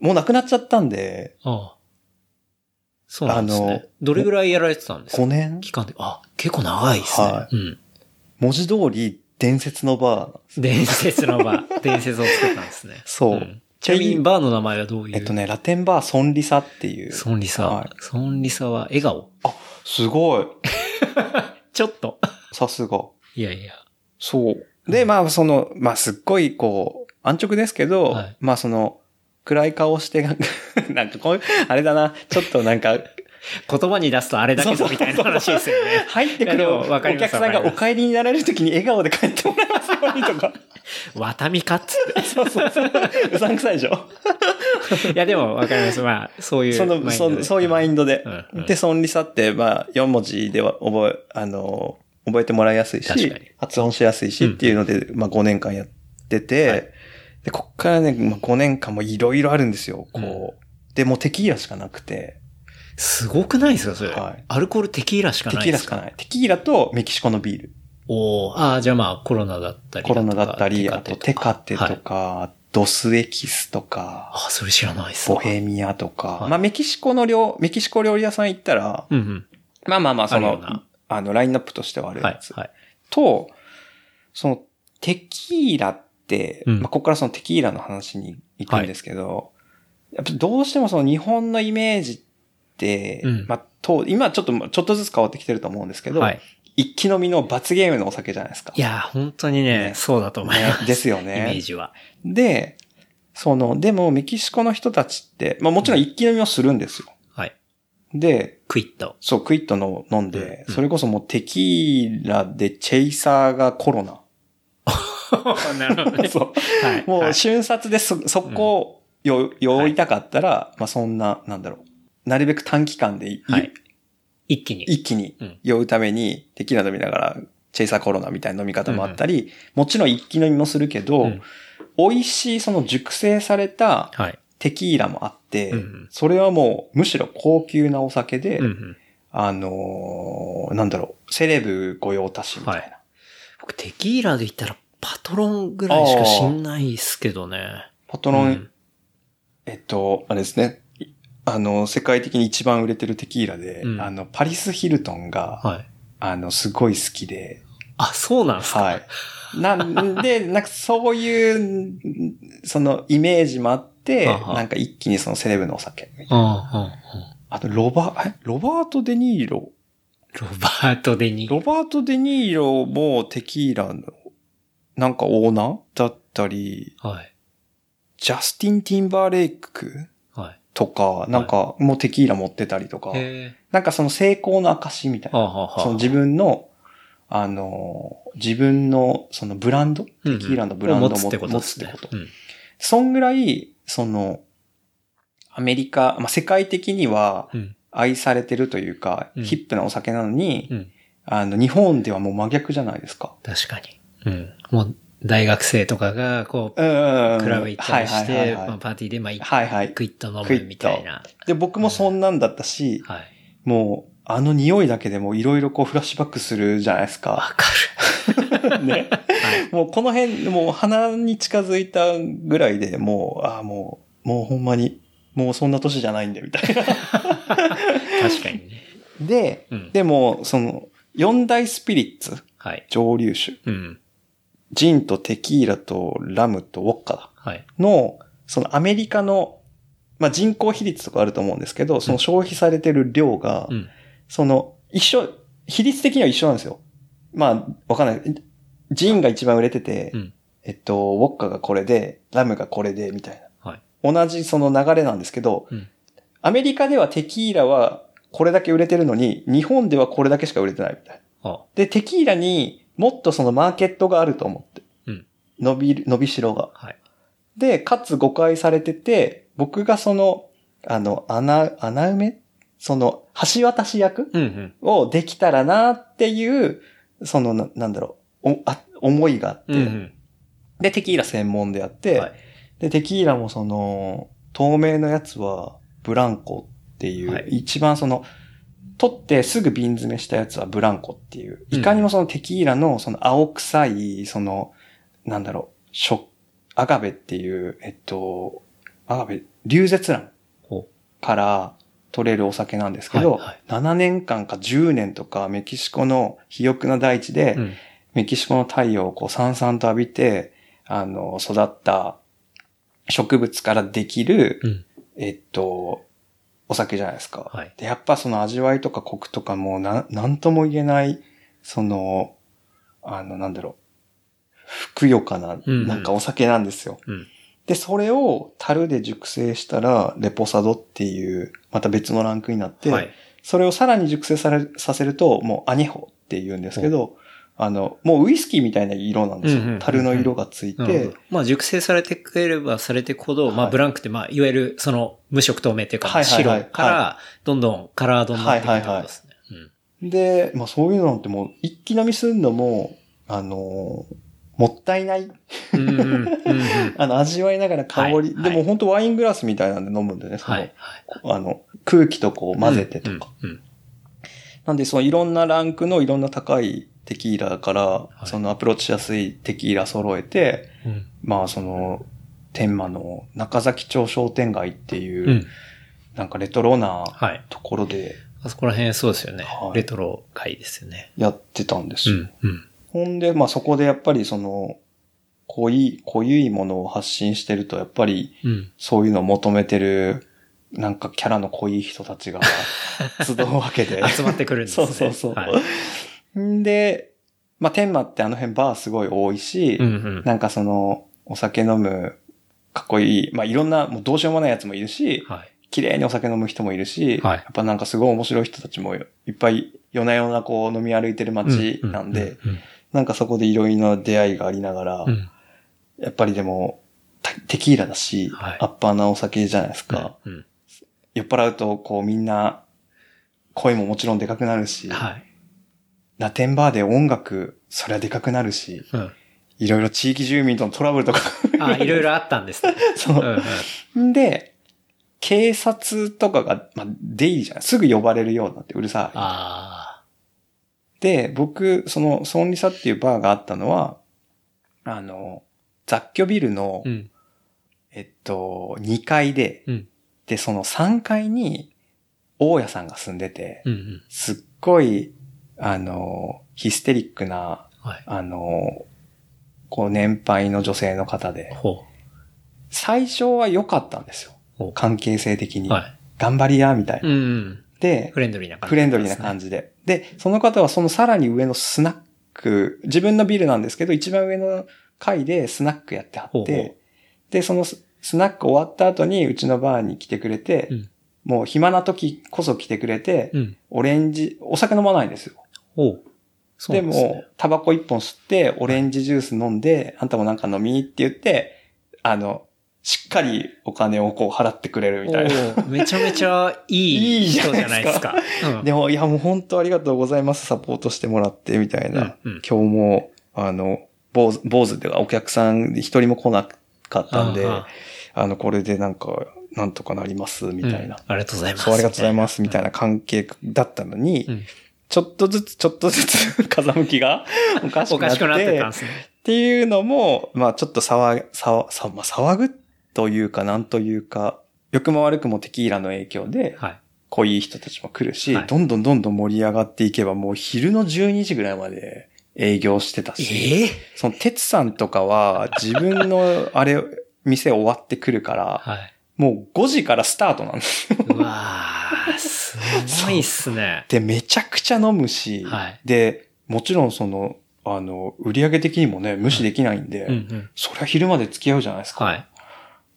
う、もうなくなっちゃったんで、ああ。そうなんですあのね。どれぐらいやられてたんですか？5年？期間で。あ、結構長いですね。はうん。文字通り伝説のバー。伝説のバー、伝説を作ったんですね。そうんちなみにバーの名前はどういう？えっとね、ラテンバーソンリサっていう。ソンリサ。はいソンリサは笑顔？あ、すごい。ちょっと。さすが。いやいや。そう。で、まあ、その、まあ、すっごい、こう、安直ですけど、はいまあ、その、暗い顔して、なんか なんかこういう、あれだな、ちょっとなんか、言葉に出すとあれだけどみたいな話ですよね。入ってくるもわかりますお客さんがお帰りになられるときに笑顔で帰ってもらいますようにとか。わたみかっつ？っそうそうそう。うさんくさいでしょ？て。いやでもわかります。まあ、そういうその、マインドで。そのそういうマインドで。うんうんで、ソンリサって、まあ、4文字では覚え、あの、覚えてもらいやすいし発音しやすいしっていうので、まあ5年間やってて、はいで、こっからね、まあ、5年間もいろいろあるんですよ。こう。で、もうテキーラしかなくて。すごくないですか、それ。はいアルコールテキーラしかテないですか？キーラしかない。テキーラとメキシコのビール。おーああ、じゃあまあコロナだったりコロナだったり、あとテカテとはいか、ドスエキスとか、ああ、それ知らないっすわボヘミアとか、はいまあメキシコの料、メキシコ料理屋さん行ったら、うんうん。まあまあまあ、そのああの、ラインナップとしてはあるはいやつ。。はい。と、その、テキーラうんまあ、ここからそのテキーラの話に行くんですけど、やっぱどうしてもその日本のイメージって、うんまあ、と、今ちょっと、ちょっとずつ変わってきてると思うんですけど、はい。一気飲みの罰ゲームのお酒じゃないですか。いやー、本当にね、ねそうだと思います。ねですよイメーね。ジは。で、その、でもメキシコの人たちって、まあもちろん一気飲みをするんですよ。はい。で、クイット。そう、クイットの飲んで、うんそれこそもうテキーラでチェイサーがコロナ。なるほどね。そう。はい。もうはい瞬殺でそ、そこをよ、酔いたかったら、まあそんな、なんだろう。なるべく短期間でい、はい一気に。一気にうん酔うために、テキーラ飲みながら、チェイサーコロナみたいな飲み方もあったり、もちろん一気飲みもするけど、うん美味しいその熟成されたはい。テキーラもあって、うんうんそれはもうむしろ高級なお酒で、うんうん。あのーなんだろう、セレブ御用達みたいな。はい僕、テキーラで言ったら、パトロンぐらいしか知んないっすけどね。パトロン、うんえっと、あれですね。いあの、世界的に一番売れてるテキーラで、うんあの、パリス・ヒルトンが、はい。あの、すごい好きで、あ、そうなんすか？はい。なんで、なんかそういう、そのイメージもあって、なんか一気にそのセレブのお酒。うん、うん、うん。あと、ロバ、えロバート・デ・ニーロ。ロバート・デニー。ロバート・デ・ニーロもテキーラの、なんかオーナーだったり、はい。ジャスティン・ティンバーレイクはい。とか、なんかもうテキーラ持ってたりとか、へなんかその成功の証みたいな。その自分の、あの、自分のそのブランド、うんうんテキーラのブランドを持つってこと持ですねつってこと。うんそんぐらい、その、アメリカ、まあ、世界的にはうん。愛されてるというか、うんヒップなお酒なのに、うん。あの、日本ではもう真逆じゃないですか。確かに。うん。もう、大学生とかが、こう、うんクラブ行ったりしはいて、パーティーで、まあ、はいはい。クイッと飲むみたいな。で、僕もそんなんだったし、はい。もう、あの匂いだけでもいろいろこうフラッシュバックするじゃないですわか。か ね。る。はい。もうこの辺、もう鼻に近づいたぐらいでもう、ああ、もう、もうほんまに、もうそんな年じゃないんで、みたいな。確かにね。で、うん。でも、その、四大スピリッツ、はい。蒸留酒、うん。ジンとテキーラとラムとウォッカだはい。の、そのアメリカの、まあ、人口比率とかあると思うんですけど、その消費されてる量が、うん。その、一緒、比率的には一緒なんですよ。まあ、わかんない。ジンが一番売れてて、うん。えっと、ウォッカがこれで、ラムがこれで、みたいな。はい。同じその流れなんですけど、うんアメリカではテキーラはこれだけ売れてるのに、日本ではこれだけしか売れてないみたいな。あで、テキーラにもっとそのマーケットがあると思って。うん伸びる、伸びしろが。はい。で、かつ誤解されてて、僕がその、あの、穴、穴埋め？その、橋渡し役？うんうん。をできたらなっていう、その、ななんだろう、おあ思いがあって、うんうん。で、テキーラ専門であって、はい。で、テキーラもその、透明のやつは、ブランコっていう、はい一番その、取ってすぐ瓶詰めしたやつはブランコっていう、うんいかにもそのテキーラのその青臭い、その、なんだろう、しょ、アガベっていう、えっと、アガベ、流絶卵ほから取れるお酒なんですけど、はいはい7年間か10年とかメキシコの肥沃な大地で、うん。メキシコの太陽をこうさんさんと浴びて、あの、育った植物からできる、うん。えっと、お酒じゃないですか。はいで、やっぱその味わいとかコクとかもな、なんとも言えない、その、あの、なんだろう、ふくよかな、うんうんなんかお酒なんですよ。うん。で、それを樽で熟成したら、レポサドっていう、また別のランクになって、はい。それをさらに熟成されさせると、もうアニホって言うんですけど、あの、もうウイスキーみたいな色なんですよ。樽の色がついて。まあ、熟成されてくれればされていくほど、まあ、はいブランクって、まあ、いわゆる、その、無色透明っていうか、はいはいはい。白から、どんどんカラードになっていくってことですね。で、まあそういうのってもう一気飲みするのも、あのーもったいない。あの、味わいながら香り、はいはい。でも本当ワイングラスみたいなんで飲むんでね、その、はい。あの、空気とこう混ぜてとか。なんで、そのいろんなランクのいろんな高いテキーラから、いそのアプローチしやすいテキーラ揃えて、うん。まあその、天満の中崎町商店街っていう、うん。なんかレトロなはい。ところであそこら辺そうですよねは。いレトロ会ですよね。やってたんですよ。うん。うん。ほんで、まあそこでやっぱりその、濃い、濃ゆいものを発信してると、やっぱりうん。そういうのを求めてる、なんかキャラの濃い人たちが 集うわけで。集まってくるんですね。そうそうそう。はい。んで、まあ天満ってあの辺バーすごい多いし、うんうん。なんかその、お酒飲む、かっこいい、まあいろんな、もうどうしようもないやつもいるし、はい。綺麗にお酒飲む人もいるし、はいやっぱなんかすごい面白い人たちもいっぱい夜な夜なこう飲み歩いてる街なんで、うんなんかそこでいろいろな出会いがありながら、うん。うん。やっぱりでも、たテキーラだし、はいアッパーなお酒じゃないですか。うん。酔っ払うとこうみんな、声ももちろんでかくなるし、はい。ラテンバーで音楽、そりゃでかくなるし、うん。いろいろ地域住民とのトラブルとか、あ、いろいろあったんですね。そううんうん。んで、警察とかが、まあ、出入りじゃない。すぐ呼ばれるようになってうるさい。あで、僕、その、ソンリサっていうバーがあったのは、あの、雑居ビルの、あ。うん。えっと、2階で、うん。で、その3階に、大家さんが住んでて、うんうん。すっごい、あの、ヒステリックな、はい。あの、こう、年配の女性の方で、ほ最初は良かったんですよ。関係性的に。う。はい。頑張りや、みたいな。うんうん。で、フレンドリーな感じ。フレンドリーな感じで。で、その方はそのさらに上のスナック、自分のビルなんですけど、一番上の階でスナックやってはって、で、そのススナック終わった後にうちのバーに来てくれて、うんもう暇な時こそ来てくれて、うん。オレンジ、お酒飲まないんですよ。ほう。そうでねも、タバコ一本吸って、オレンジジュース飲んで、あんたもなんか飲みって言って、あの、しっかりお金をこう払ってくれるみたいな。めちゃめちゃいい 人じゃないですかですか。うんでも、いやもう本当ありがとうございます。サポートしてもらって、みたいな。うんうん今日も、あの、坊主、坊主ではお客さん一人も来なかったんで、ああの、これでなんか、なんとかなります、みたいな。うんありがとうございます。そう、ありがとうございます、みたいな関係だったのに、うんちょっとずつ、ちょっとずつ 風向きが おかしくなって。おかしくなってたんですね。っていうのも、まあちょっと騒、騒、騒まあ、騒ぐというか、なんというか、良くも悪くもテキーラの影響で、はい。濃い人たちも来るし、はいどんどんどんどん盛り上がっていけば、もう昼の12時ぐらいまで営業してたし、ええ？その、鉄さんとかは自分の、あれ、店終わってくるから、はい。もう5時からスタートなんですよ。うわー、すごいっすね。で、めちゃくちゃ飲むし、はいで、もちろんその、あの、売り上げ的にもね、無視できないんで、うんうん。そりゃ昼まで付き合うじゃないですか。はい。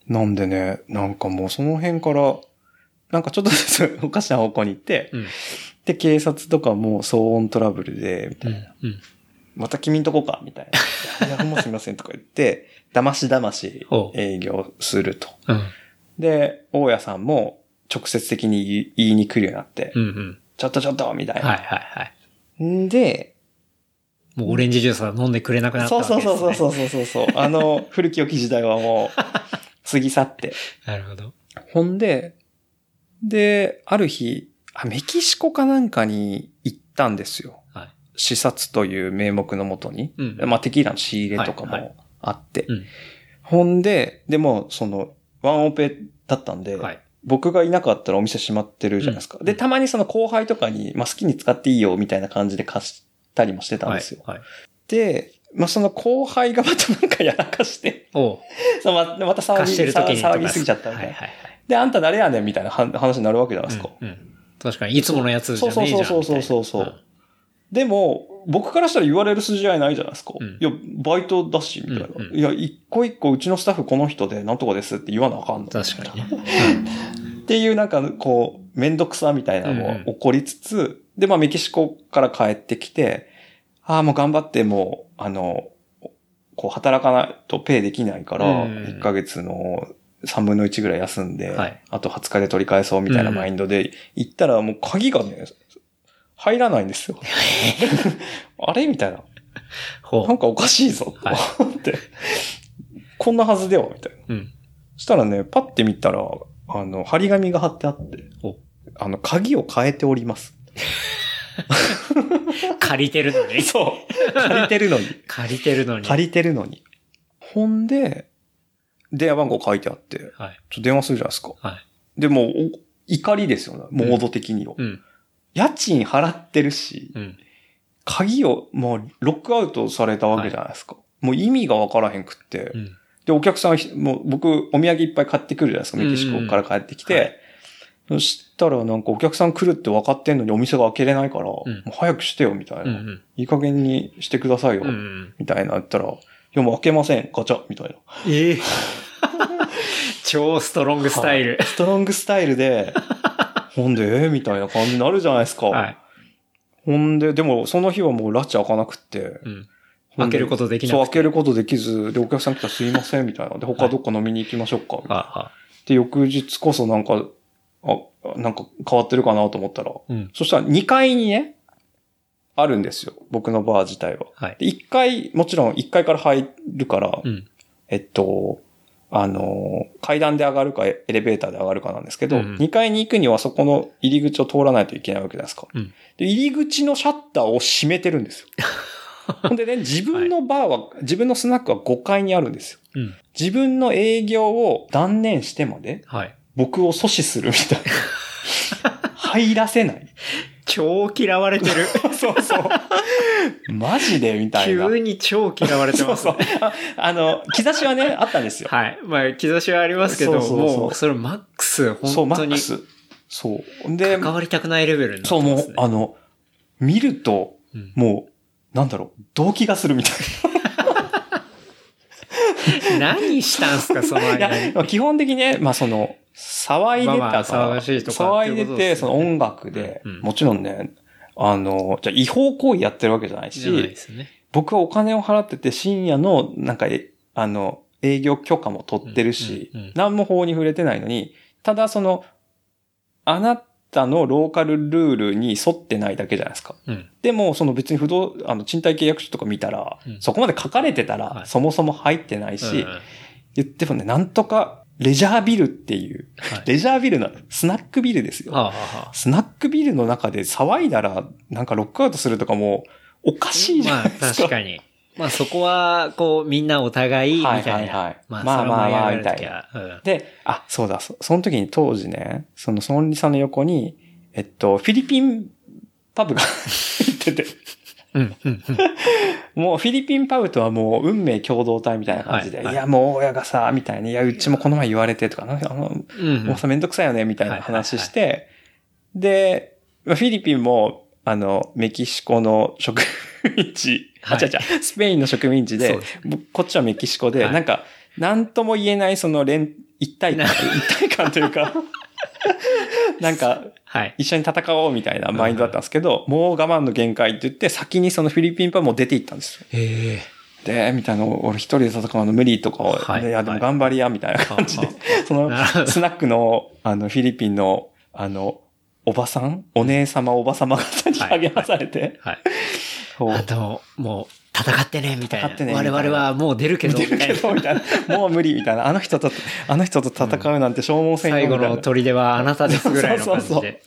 なんでね、なんかもうその辺から、なんかちょっとずつ おかしな方向に行って、うん。で、警察とかも騒音トラブルで、みたいな。うん。また君んとこか、みたいな。いや、もうすみませんとか言って、だましだまし営業すると。うん。で、大家さんも直接的に言いに来るようになって、うんうん。ちょっとちょっと、みたいはいな。はいはい。んで、もうオレンジジュースは飲んでくれなくなったそうわけです、ね。そうそうそうそうそうそう。あの、古き良き時代はもう、過ぎ去って。なるほど。ほんで、で、ある日、あメキシコかなんかに行ったんですよ。はい。視察という名目のもとに。うんまあ、テキーラの仕入れとかはいはいもあって。うん。ほんで、でも、その、ワンオペだったんで、はい。僕がいなかったらお店閉まってるじゃないですか。うんで、たまにその後輩とかに、まあ、好きに使っていいよみたいな感じで貸したりもしてたんはいですよ。。はい。で、まあ、その後輩がまたなんかやらかして、そうままた騒ぎ騒ぎすぎちゃったみたいな。はいはいはい。で、あんた誰やねんみたいな話話になるわけじゃないですか。うんうん。確かに、いつものやつじゃねえじゃん。そうそうそうそうそうみたいなでも、僕からしたら言われる筋合いないじゃないですか。うんいや、バイトだし、みたいな。うんうんいや、一個一個うちのスタッフこの人でなんとかですって言わなあかんの。確かにね。っていうなんか、こう、めんどくさみたいなのも起こりつつ、で、まあメキシコから帰ってきて、ああ、もう頑張ってもう、あの、こう働かないとペイできないから、うん1ヶ月の3分の1ぐらい休んで、はいあと20日で取り返そうみたいなマインドで行ったらもう鍵がね、入らないんですよ。あれ？みたいな。ほなんかおかしいぞ、はいって。こんなはずでは、みたいな。う。うん。そしたらね、パッて見たら、あの、張り紙が貼ってあってお、あの、鍵を変えております。借りてるのに。そう。借りてるのに。借りてるのに。借りてるのに。ほんで、電話番号書いてあって、ちょっはい。と電話するじゃないですか。はい。でもう、お怒りですよね。モード的には。うん。家賃払ってるし、うん。鍵をもうロックアウトされたわけじゃないですか。もう意味がわからへんくって。うん。で、お客さん、もう僕、お土産いっぱい買ってくるじゃないですか。メキシコから帰ってきて。そしたらなんかお客さん来るって分かってんのにお店が開けれないから、もう早くしてよ、みたいな、うんうん。いい加減にしてくださいよ。みたいな言ったら、いやもう開けません、ガチャ、みたいな。ええ 超ストロングスタイル。ストロングスタイルで、ほんで、えーみたいな感じになるじゃないですか。はい。ほんで、でもその日はもうラッチ開かなくって。うん。開けることできなくてそう、開けることできず、で、お客さん来たらすいません、みたいな。で、他どっか飲みに行きましょうか。はは。で、翌日こそなんか、あ、なんか変わってるかなと思ったら、うん。そしたら2階にね、あるんですよ。僕のバー自体は。はい。で、1階、もちろん1階から入るから、うん。えっと、あの、階段で上がるかエレベーターで上がるかなんですけど、うんうん2階に行くにはそこの入り口を通らないといけないわけじゃないですか。うんで入り口のシャッターを閉めてるんですよ。ほんでね、自分のバーは、自分のスナックは5階にあるんですよ。うん。自分の営業を断念してまではい。僕を阻止するみたいな。入らせない。超嫌われてる。そうそう。マジでみたいな。急に超嫌われてそうますそう。ああの、兆しはね、あったんですよ。はい。まあ、兆しはありますけど、そうそうそうもう、それマックス、そう、マ本当にックス。そう。で、関わりたくないレベルになってそう、ますね。もう、あの、見ると、うんもう、なんだろう、動機がするみたい 何したんすか、その間に？基本的にね、まあその、騒いでたから、まあまあ騒いとか騒いでて、その音楽で、もちろんね、あの、じゃあ違法行為やってるわけじゃないし。僕はお金を払ってて深夜の、なんか、えあの、営業許可も取ってるし、何も法に触れてないのに、ただその、あなたのローカルルールに沿ってないだけじゃないですか。うん。でも、その別に不動、あの、賃貸契約書とか見たら、うんそこまで書かれてたら、はいそもそも入ってないし、うん言ってもね、なんとか、レジャービルっていう、はいレジャービルの、スナックビルですよ。はあはあはあスナックビルの中で騒いだら、なんかロックアウトするとかも、おかしいじゃまあ、ないですか。確かに。まあ、そこは、こう、みんなお互い、みたいな。はいはい。はいまあ、まあまあまあ盛り上がる時はうん。で、あ、そうだ、そその時に当時ね、そのソンリさんの横に、えっと、フィリピンパブが 行ってて、うん、うん、うん。もうフィリピンパブとはもう運命共同体みたいな感じで、はいはい。いやもう親がさ、みたいに、いやうちもこの前言われてとか、あの、うんもうさめんどくさいよね、みたいな話して、で、フィリピンも、あの、メキシコの植民地、あ、はい。違う違う、スペインの植民地ででこっちはメキシコで、はい。なんか、なんとも言えないその連、一体感、一体感というか、なんか、はい。一緒に戦おうみたいなマインドだったんですけど、もう我慢の限界って言って、先にそのフィリピンパブも出て行ったんです。よ。え。で、みたいな、俺一人で戦うの無理とかを、はい。いや、でも頑張りや、みたいな感じでは、そのスナックの、あの、フィリピンの、あの、おばさん？お姉様、おば様方に励まされて、はい。こうあと、もう、戦ってね、みたいな。戦ってね我々はもう出るけど、出みたいな。るけど、みたいな。もう無理、みたいな。あの人と、あの人と戦うなんて消耗戦よ最後みたいなの砦はあなたですぐらいの感じそうそうで。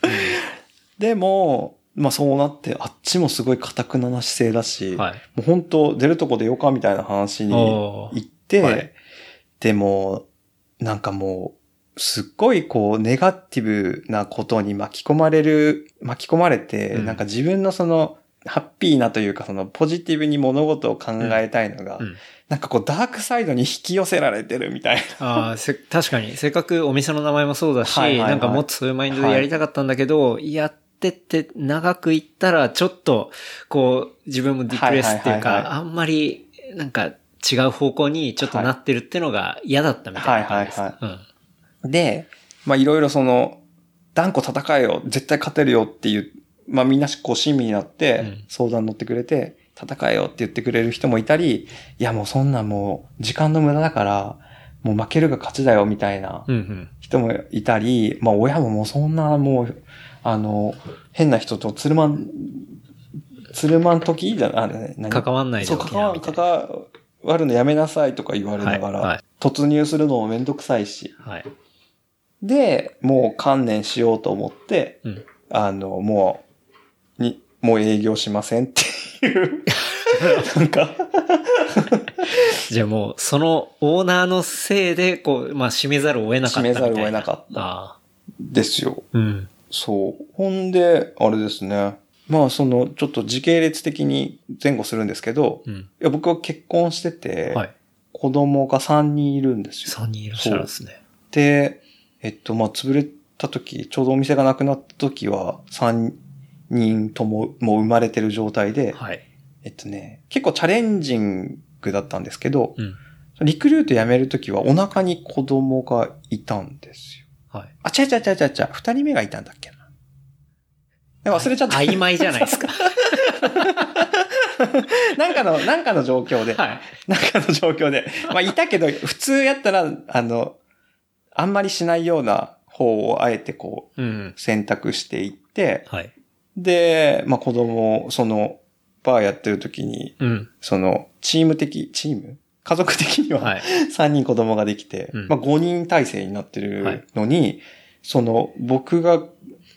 でも、まあそうなって、あっちもすごい堅くなな姿勢だし、うんはい。もう本当出るとこでよかみたいな話におー行って、はいでも、なんかもう、すっごいこう、ネガティブなことに巻き込まれる、巻き込まれて、うんなんか自分のその、ハッピーなというか、そのポジティブに物事を考えたいのが、うん。なんかこう、ダークサイドに引き寄せられてるみたいな。ああ、せ、確かに。せっかくお店の名前もそうだし、はいはいはい。なんかもっとそういうマインドでやりたかったんだけど、やってって長くいったら、ちょっと、こう、自分もディプレスっていうはいはいはいはい。か、あんまり、なんか違う方向にちょっとなってるっていうのが嫌だったみたいな感じです。はいうん。で、まあいろいろその、断固戦えよ、絶対勝てるよっていう、まあみんなこう親身になっうてん相談乗ってくれて、戦えよって言ってくれる人もいたり、いやもうそんなんもう時間の無駄だから、もう負けるが勝ちだよみたいなうんうん。人もいたり、まあ親ももうそんなもう、あの、変な人とつるまん、ツルマン時？じゃあ、ね、何？関わんないでそう、関わ。関わるのやめなさいとか言われながら、はいはい突入するのもめんどくさいし。はい。で、もう観念しようと思って、うん。あの、もう、に、もう営業しませんっていう。なんか、じゃあもう、そのオーナーのせいで、こう、まあ、閉めざるを得なかった。閉めざるを得なかった。ですよ。うん。そう。ほんで、あれですね。まあ、その、ちょっと時系列的に前後するんですけど、いうん。や僕は結婚してて、はい。子供が3人いるんですよ。3人いらっしゃるんですね。で、えっと、まあ、潰れた時、ちょうどお店がなくなった時は、3人とももう生まれてる状態で、はい。えっとね、結構チャレンジングだったんですけど、うん。リクルート辞める時はお腹に子供がいたんですよ。はい。あ、違う違う違う違う違う、二人目がいたんだっけな。え忘れちゃった。曖昧じゃないですか。なんかの、なんかの状況で、はい。なんかの状況で。まあ、いたけど、普通やったら、あの、あんまりしないような方をあえてこう、うん。選択していって、はい。で、まあ子供を、その、バーやってる時に、うん。その、チーム的、チーム？家族的には、はい。3人子供ができて、うんまあ5人体制になってるのに、その、僕が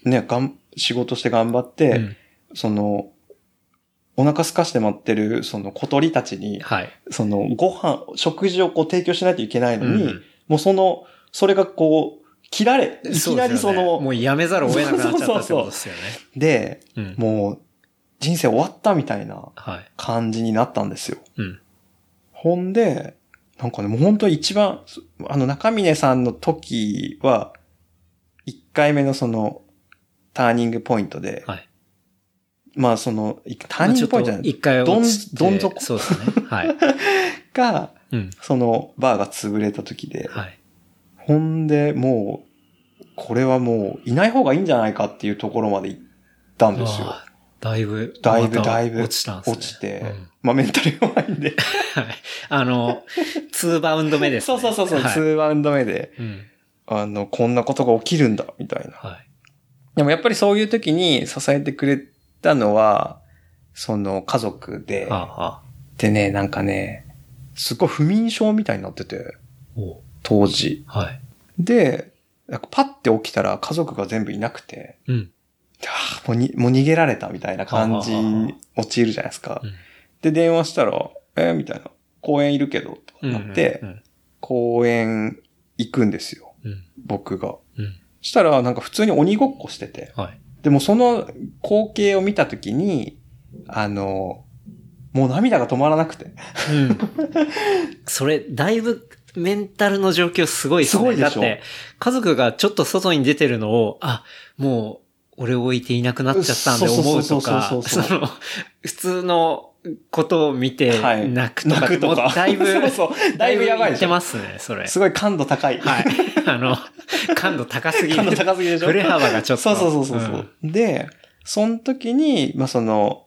ね、がん、仕事して頑張って、うんその、お腹空かして待ってる、その小鳥たちに、はい。その、ご飯、食事をこう提供しないといけないのに、うんもうその、それがこう、切られ、いきなりその、もうやめざるを得なくなっちゃったってことですよね。で、うん。もう、人生終わったみたいなはい。感じになったんですよ。うん。ほんで、なんかね、もう本当に一番、あの、中峰さんの時は、一回目のその、ターニングポイントで、はい。まあその、いターニングポイントじゃない、一回落ちてどんどん底そうですね。はい。が、うん。その、バーが潰れた時で、はい。ほんで、もう、これはもう、いない方がいいんじゃないかっていうところまで行ったんですよ。だいぶ、だいぶだいぶ落ちたんですね。落ちて、うんまあメンタル弱いんで。はい。あの、2バウンド目ですね。そうそうそうそう、はい。2ラウンド目で、うん。あの、こんなことが起きるんだ、みたいな。はい。でもやっぱりそういう時に支えてくれたのは、その家族で、ああ。でね、なんかね、すごい不眠症みたいになってて、お当時。はい。で、パッて起きたら家族が全部いなくて、うん。もうにもう逃げられたみたいな感じあー、陥るじゃないですか。うんで、電話したら、えーみたいな。公園いるけど、とかなって、うん。公園行くんですよ。うん。僕が。うん。したら、なんか普通に鬼ごっこしてて。はい。でもその光景を見たときに、あの、もう涙が止まらなくて。うん。それ、だいぶ、メンタルの状況すごいですね。すごいでしょだって、家族がちょっと外に出てるのを、あ、もう、俺を置いていなくなっちゃったんで思うとか、その、普通のことを見てはい泣くとか、泣くとかだいぶ、そうそうだいぶやばいでしてますね、それ。すごい感度高い。はい。あの、感度高すぎる。感度高すぎでしょ振れ幅がちょっと。そうそうそうそうそう、で、その時に、まあ、その、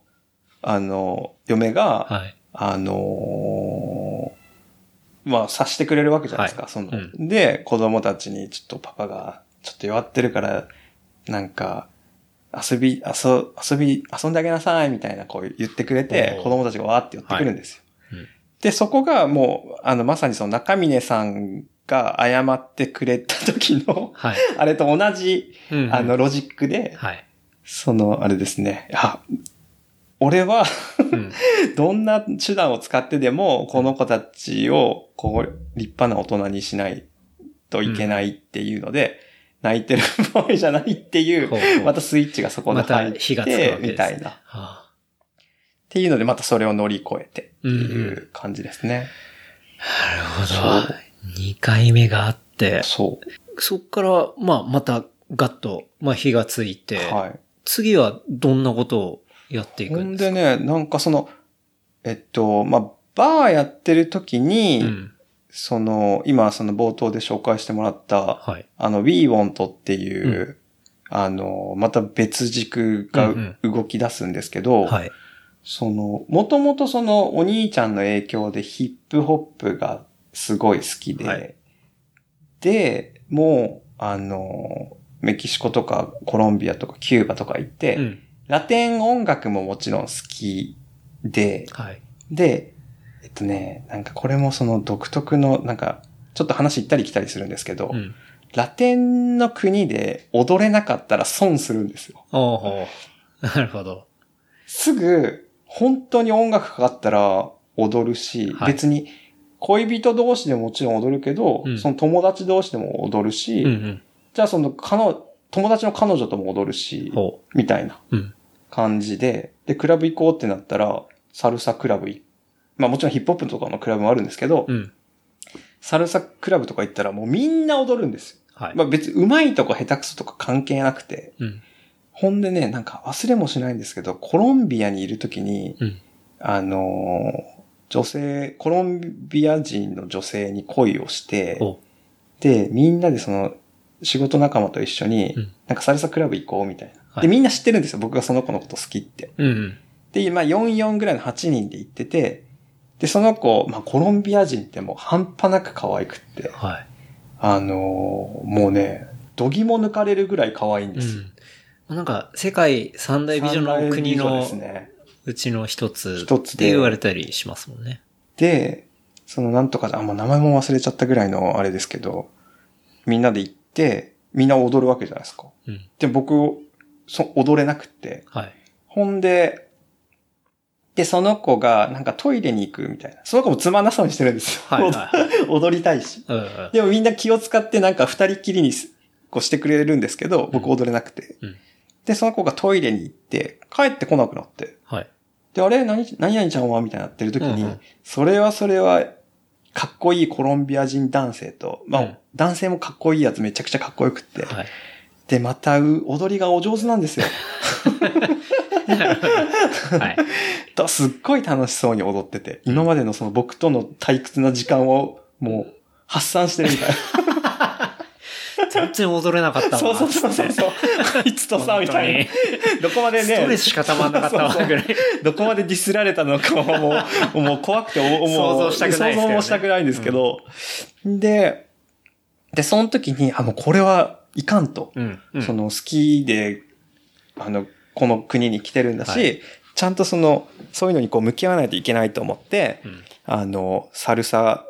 あの、嫁が、はい。あのーまあ、察してくれるわけじゃないですか。はいその、うで、子供たちに、ちょっとパパが、ちょっと弱ってるから、なんか、遊び、遊、遊び、遊んであげなさい、みたいな、こう言ってくれて子供たちがわーって寄ってくるんですよ。はいうんで、そこがもう、あの、まさにその中峰さんが謝ってくれた時の、はい。あれと同じ、うんうんあの、ロジックで、はい。その、あれですね、あ、俺は、うん。どんな手段を使ってでも、この子たちを、こう、立派な大人にしないといけないっていうので、泣いてる場合じゃないっていうほうほう、またスイッチがそこでまた入って。みたいな。っはていうので、またそれを乗り越えて、ってうんいう感じですね。あ、なるそほど。2回目があって、そう。そっから、まあ、またガッと、まあ、火がついて、はい。次はどんなことをやっていほくんですか？んでね、なんかその、えっと、まあ、バーやってる時に、うん。その、今その冒頭で紹介してもらった、はい。あの、We Want っていう、うあの、また別軸がうん動き出すんですけど、はい。その、もともとそのお兄ちゃんの影響でヒップホップがすごい好きで、はいで、もう、あの、メキシコとかコロンビアとかキューバとか行って、うん。ラテン音楽ももちろん好きで、はい。で、えっとね、なんかこれもその独特の、なんか、ちょっと話行ったり来たりするんですけど、うん。ラテンの国で踊れなかったら損するんですよ。おうほう。なるほど。すぐ、本当に音楽かかったら踊るし、はい別に恋人同士でももちろん踊るけど、うんその友達同士でも踊るし、うんうん。じゃあその彼女、友達の彼女とも踊るし、ほみたいなう。うん。感じで、で、クラブ行こうってなったら、サルサクラブいまあもちろんヒップホップとかのクラブもあるんですけど、うん。サルサクラブとか行ったらもうみんな踊るんですよ。はい。まあ別に上手いとか下手くそとか関係なくて、うん。ほんでね、なんか忘れもしないんですけど、コロンビアにいるときに、うん。あのー女性、コロンビア人の女性に恋をして。で、みんなでその、仕事仲間と一緒に、うんなんかサルサクラブ行こうみたいな。はいで、みんな知ってるんですよ。僕がその子のこと好きって。うんうん。で、まあ44ぐらいの8人で行ってて、で、その子、まあコロンビア人ってもう半端なく可愛くって、はい。あのーもうね、度肝抜かれるぐらい可愛いんですよ。うん。なんか、世界三大美女の国の。うちの一つ一つでって言われたりしますもんね。で、そのなんとか、あ、もう名前も忘れちゃったぐらいのあれですけど、みんなで行って、みんな踊るわけじゃないですか。うん。で、僕、そ踊れなくって。はい。ほんで、で、その子がなんかトイレに行くみたいな。その子もつまんなそうにしてるんですよ。はいはいは 踊りたいし。うんうん。でもみんな気を使ってなんか二人きりにすこうしてくれるんですけど、僕踊れなくて。うんで、その子がトイレに行って、帰ってこなくなって。はい。で、あれ？何、何々ちゃんは？みたいになってる時に、うんうんそれはそれは、かっこいいコロンビア人男性と、まあ、うん男性もかっこいいやつめちゃくちゃかっこよくって。はい。で、また、う踊りがお上手なんですよ。はい。とすっごい楽しそうに踊ってて、今までのその僕との退屈な時間をもう発散してるみたい全然踊れなかったな。わ。そうそうそうそう。いつとさ、みたいな。どこまでね、ストレスしかたまんなかったわ、ぐらい。どこまでディスられたのかはもう、もう怖くて、もう想像したくないね想像もしたくないんですけど、で、で、その時に、あ、もうこれはいかんと。うん。うんその好きで、あの、この国に来てるんだし、はいちゃんとその、そういうのにこう向き合わないといけないと思って、うんあの、サルサ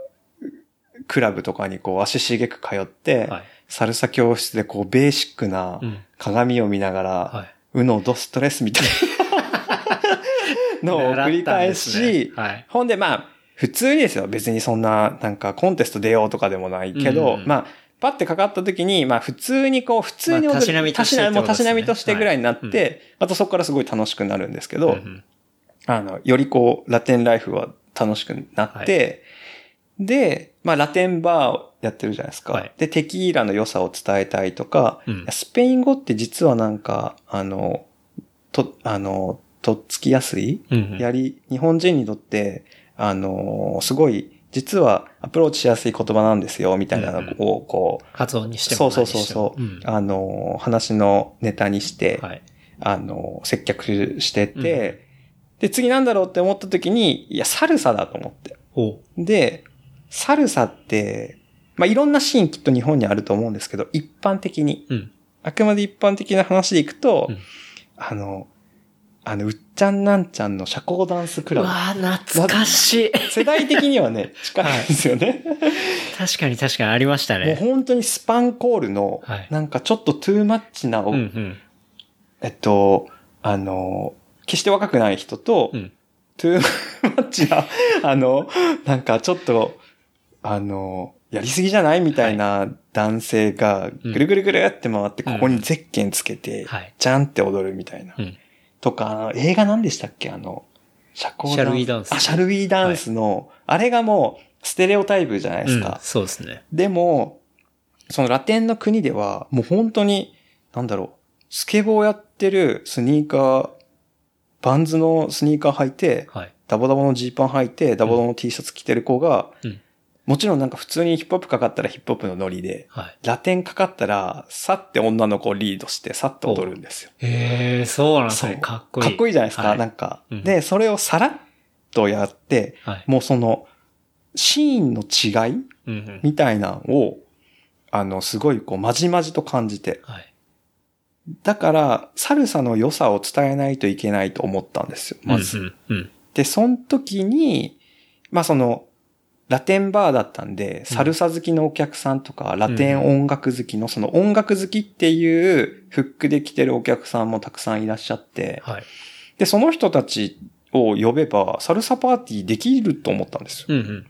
クラブとかにこう足しげく通って、はい。サルサ教室でこうベーシックなうん。鏡を見ながら、はい。うのドストレスみたいな のを繰り返し、ねはい。ほんでまあ、普通にですよ。別にそんな、なんかコンテスト出ようとかでもないけど、うんまあ、パッてかかった時に、まあ普通にこう、普通に踊るまあたしなみとしてたしなもうたしなみとしてぐらいになって、はいあとそこからすごい楽しくなるんですけど、うんうん。あの、よりこう、ラテンライフは楽しくなって、で、まあラテンバーやってるじゃないですか。はい。で、テキーラの良さを伝えたいとか、うん。スペイン語って実はなんか、あの、と、あの、とっつきやすい、うんうん。やり、日本人にとって、あの、すごい、実はアプローチしやすい言葉なんですよ、みたいなのを、こう、発音にしてもそうそうそうそう、あの、話のネタにして、うんはい。あの、接客してて、で、次なんだろうって思った時に、いや、サルサだと思って。で、サルサって、まあ、いろんなシーンきっと日本にあると思うんですけど、一般的に、うん。あくまで一般的な話でいくと、うん。あの、あの、うっちゃんなんちゃんの社交ダンスクラブ。うわー懐かしい。世代的にはね、近いんですよね。確かに確かにありましたもうね。本当にスパンコールのはい、なんかちょっとトゥーマッチな、うんうん。えっと、あの、決して若くない人と、うんトゥーマッチな、あの、なんかちょっと、あの、やりすぎじゃないみたいな男性が、うんぐるぐるぐるって回って、うんここにゼッケンつけて、はい。じゃんって踊るみたいな。うん。とか、映画何でしたっけ？あの、社交シャルウィーダンスあ、シャルウィーダンスの、あれがもう、ステレオタイプじゃないですうんか。そうですね。でも、そのラテンの国では、もう本当に、なんだろう、スケボーやってるスニーカー、バンズのスニーカー履いて、はい。ダボダボのジーパン履いて、ダボダボの T シャツ着てる子が、うんもちろんなんか普通にヒップホップかかったらヒップホップのノリで、はい。ラテンかかったら、さって女の子をリードして、さって踊るんですよ。へえ、そうなんですね。かっこいい。かっこいいじゃないですか、はいなんか、うんで、それをさらっとやって、はい。もうその、シーンの違いうんうん。みたいなのを、あの、すごいこう、まじまじと感じて。はい。だから、サルサの良さを伝えないといけないと思ったんですよ、まず。うんうん。で、その時に、まあその、ラテンバーだったんで、サルサ好きのお客さんとか、ラテン音楽好きの、その音楽好きっていうフックで来てるお客さんもたくさんいらっしゃって、はい。で、その人たちを呼べば、サルサパーティーできると思ったんですよ。うんうん。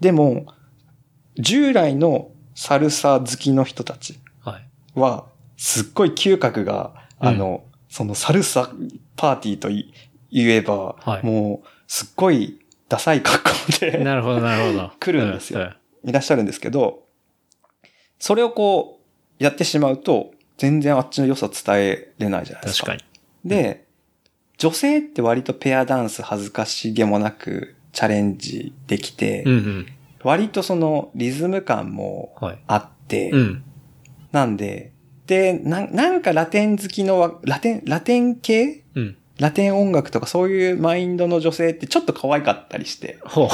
でも、従来のサルサ好きの人たちはすっごい嗅覚が、あの、そのサルサパーティーとい言えば、はいもう、すっごいダサい格好でなるほど、なるほど。来るんですようういらっしゃるんですけど、それをこう、やってしまうと、全然あっちの良さ伝えれないじゃないですか。確かに。で、女性って割とペアダンス恥ずかしげもなくチャレンジできて、うんうん。割とそのリズム感もはい。あって、うん。なんで、で、ななんかラテン好きのわ、ラテン、ラテン系うん。ラテン音楽とかそういうマインドの女性ってちょっと可愛かったりして。ほう。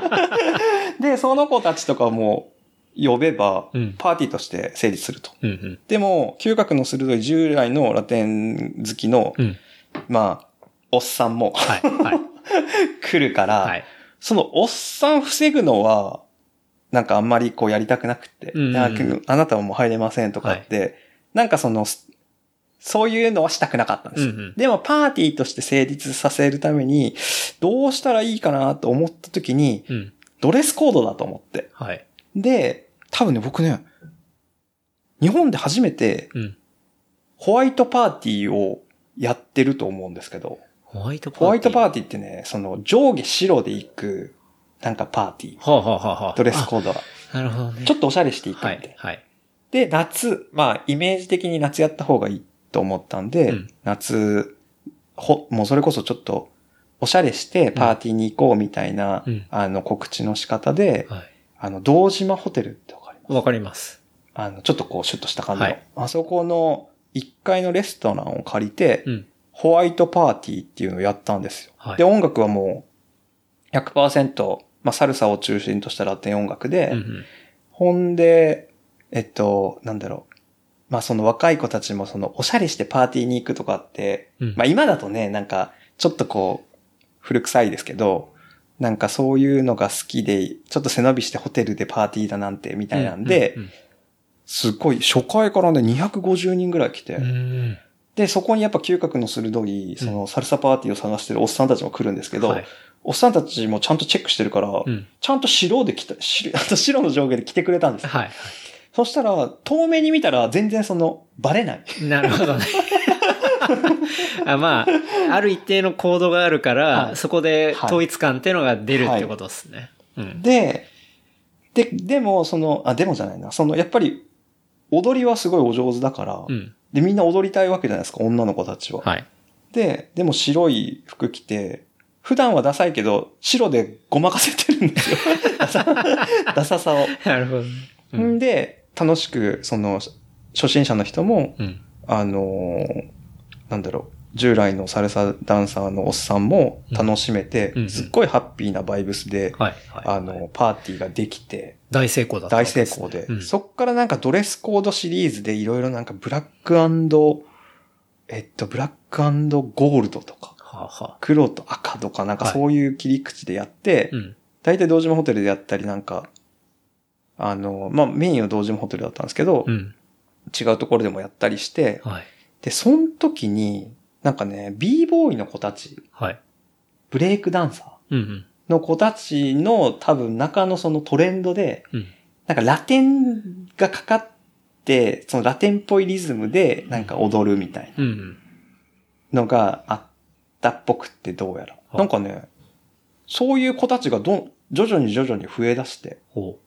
で、その子たちとかも呼べばうん、パーティーとして成立すると。うんうん。でも、嗅覚の鋭い従来のラテン好きの、うん。まあ、おっさんもはい。はい。来るから、はい。そのおっさん防ぐのは、なんかあんまりこうやりたくなくて、うんうんあなたはもう入れませんとかって、なんかその、そういうのはしたくなかったんですよ。うんうんでもパーティーとして成立させるために、どうしたらいいかなと思った時に、うん。ドレスコードだと思って。はい。で、多分ね、僕ね、日本で初めてうん。ホワイトパーティーをやってると思うんですけど、ホワイトパーティー？ホワイトパーーティーってね、その上下白で行く、なんかパーティー。はあ、はあはあはあ、ドレスコードが。あなるほどね。ちょっとおしゃれしていくみた。はい。はい。で、夏、まあ、イメージ的に夏やった方がいいと思ったんで、うん夏、ほ、もうそれこそちょっと、おしゃれしてパーティーに行こうみたいな、うんあの、告知の仕方で、はあの、道島ホテルってわかります？い。わかります。あの、ちょっとこう、シュッとした感じの。はいあそこの1階のレストランを借りて、うん。ホワイトパーティーっていうのをやったんですよ。はいで、音楽はもう、100%、まあ、サルサを中心としたラテン音楽で、うんうん。ほんで、えっと、なんだろう。まあその若い子たちもそのおしゃれしてパーティーに行くとかって、うんまあ今だとね、なんかちょっとこう古臭いですけど、なんかそういうのが好きで、ちょっと背伸びしてホテルでパーティーだなんてみたいなんで、うんすっごい初回からね250人ぐらい来て、うんうん。で、そこにやっぱ嗅覚の鋭い、そのサルサパーティーを探してるおっさんたちも来るんですけど、はいおっさんたちもちゃんとチェックしてるから、うん。ちゃんと白で来た、白あと白の上下で来てくれたんですよはい。そしたら、遠目に見たら全然その、バレない。なるほどね。あまあ、ある一定のコードがあるから、はいそこではい統一感っていうのが出るってことですね。うん。で、で、でも、その、あ、でもじゃないな。その、やっぱり、踊りはすごいお上手だから、うん。で、みんな踊りたいわけじゃないですか、女の子たちは。はい。で、でも白い服着て、普段はダサいけど、白でごまかせてるんですよ。ダサさを。なるほどね。うんんで、楽しく、その、初心者の人も、うん。あのーなんだろう、従来のサルサダンサーのおっさんも楽しめて、うんうんすっごいハッピーなバイブスで、はい。はい。あの、パーティーができて、大成功だったわ大成功で、うんそっからなんかドレスコードシリーズでいろいろなんかブラックえっと、ブラックゴールドとか、はあ、はあ。黒と赤とかなんかはいそういう切り口でやって、うん。大体道島ホテルでやったりなんか、あの、まあ、メインは道島ホテルだったんですけど、うん。違うところでもやったりして、はい。で、その時に、なんかね、b ボーイの子たち、はい。ブレイクダンサーうんうん。の子たちの多分中のそのトレンドで、うん。なんかラテンがかかって、そのラテンっぽいリズムでなんか踊るみたいうんうん。なのがあったっぽくってどうやら。あなんかね、そういう子たちがどん、徐々に徐々に増え出して。ほ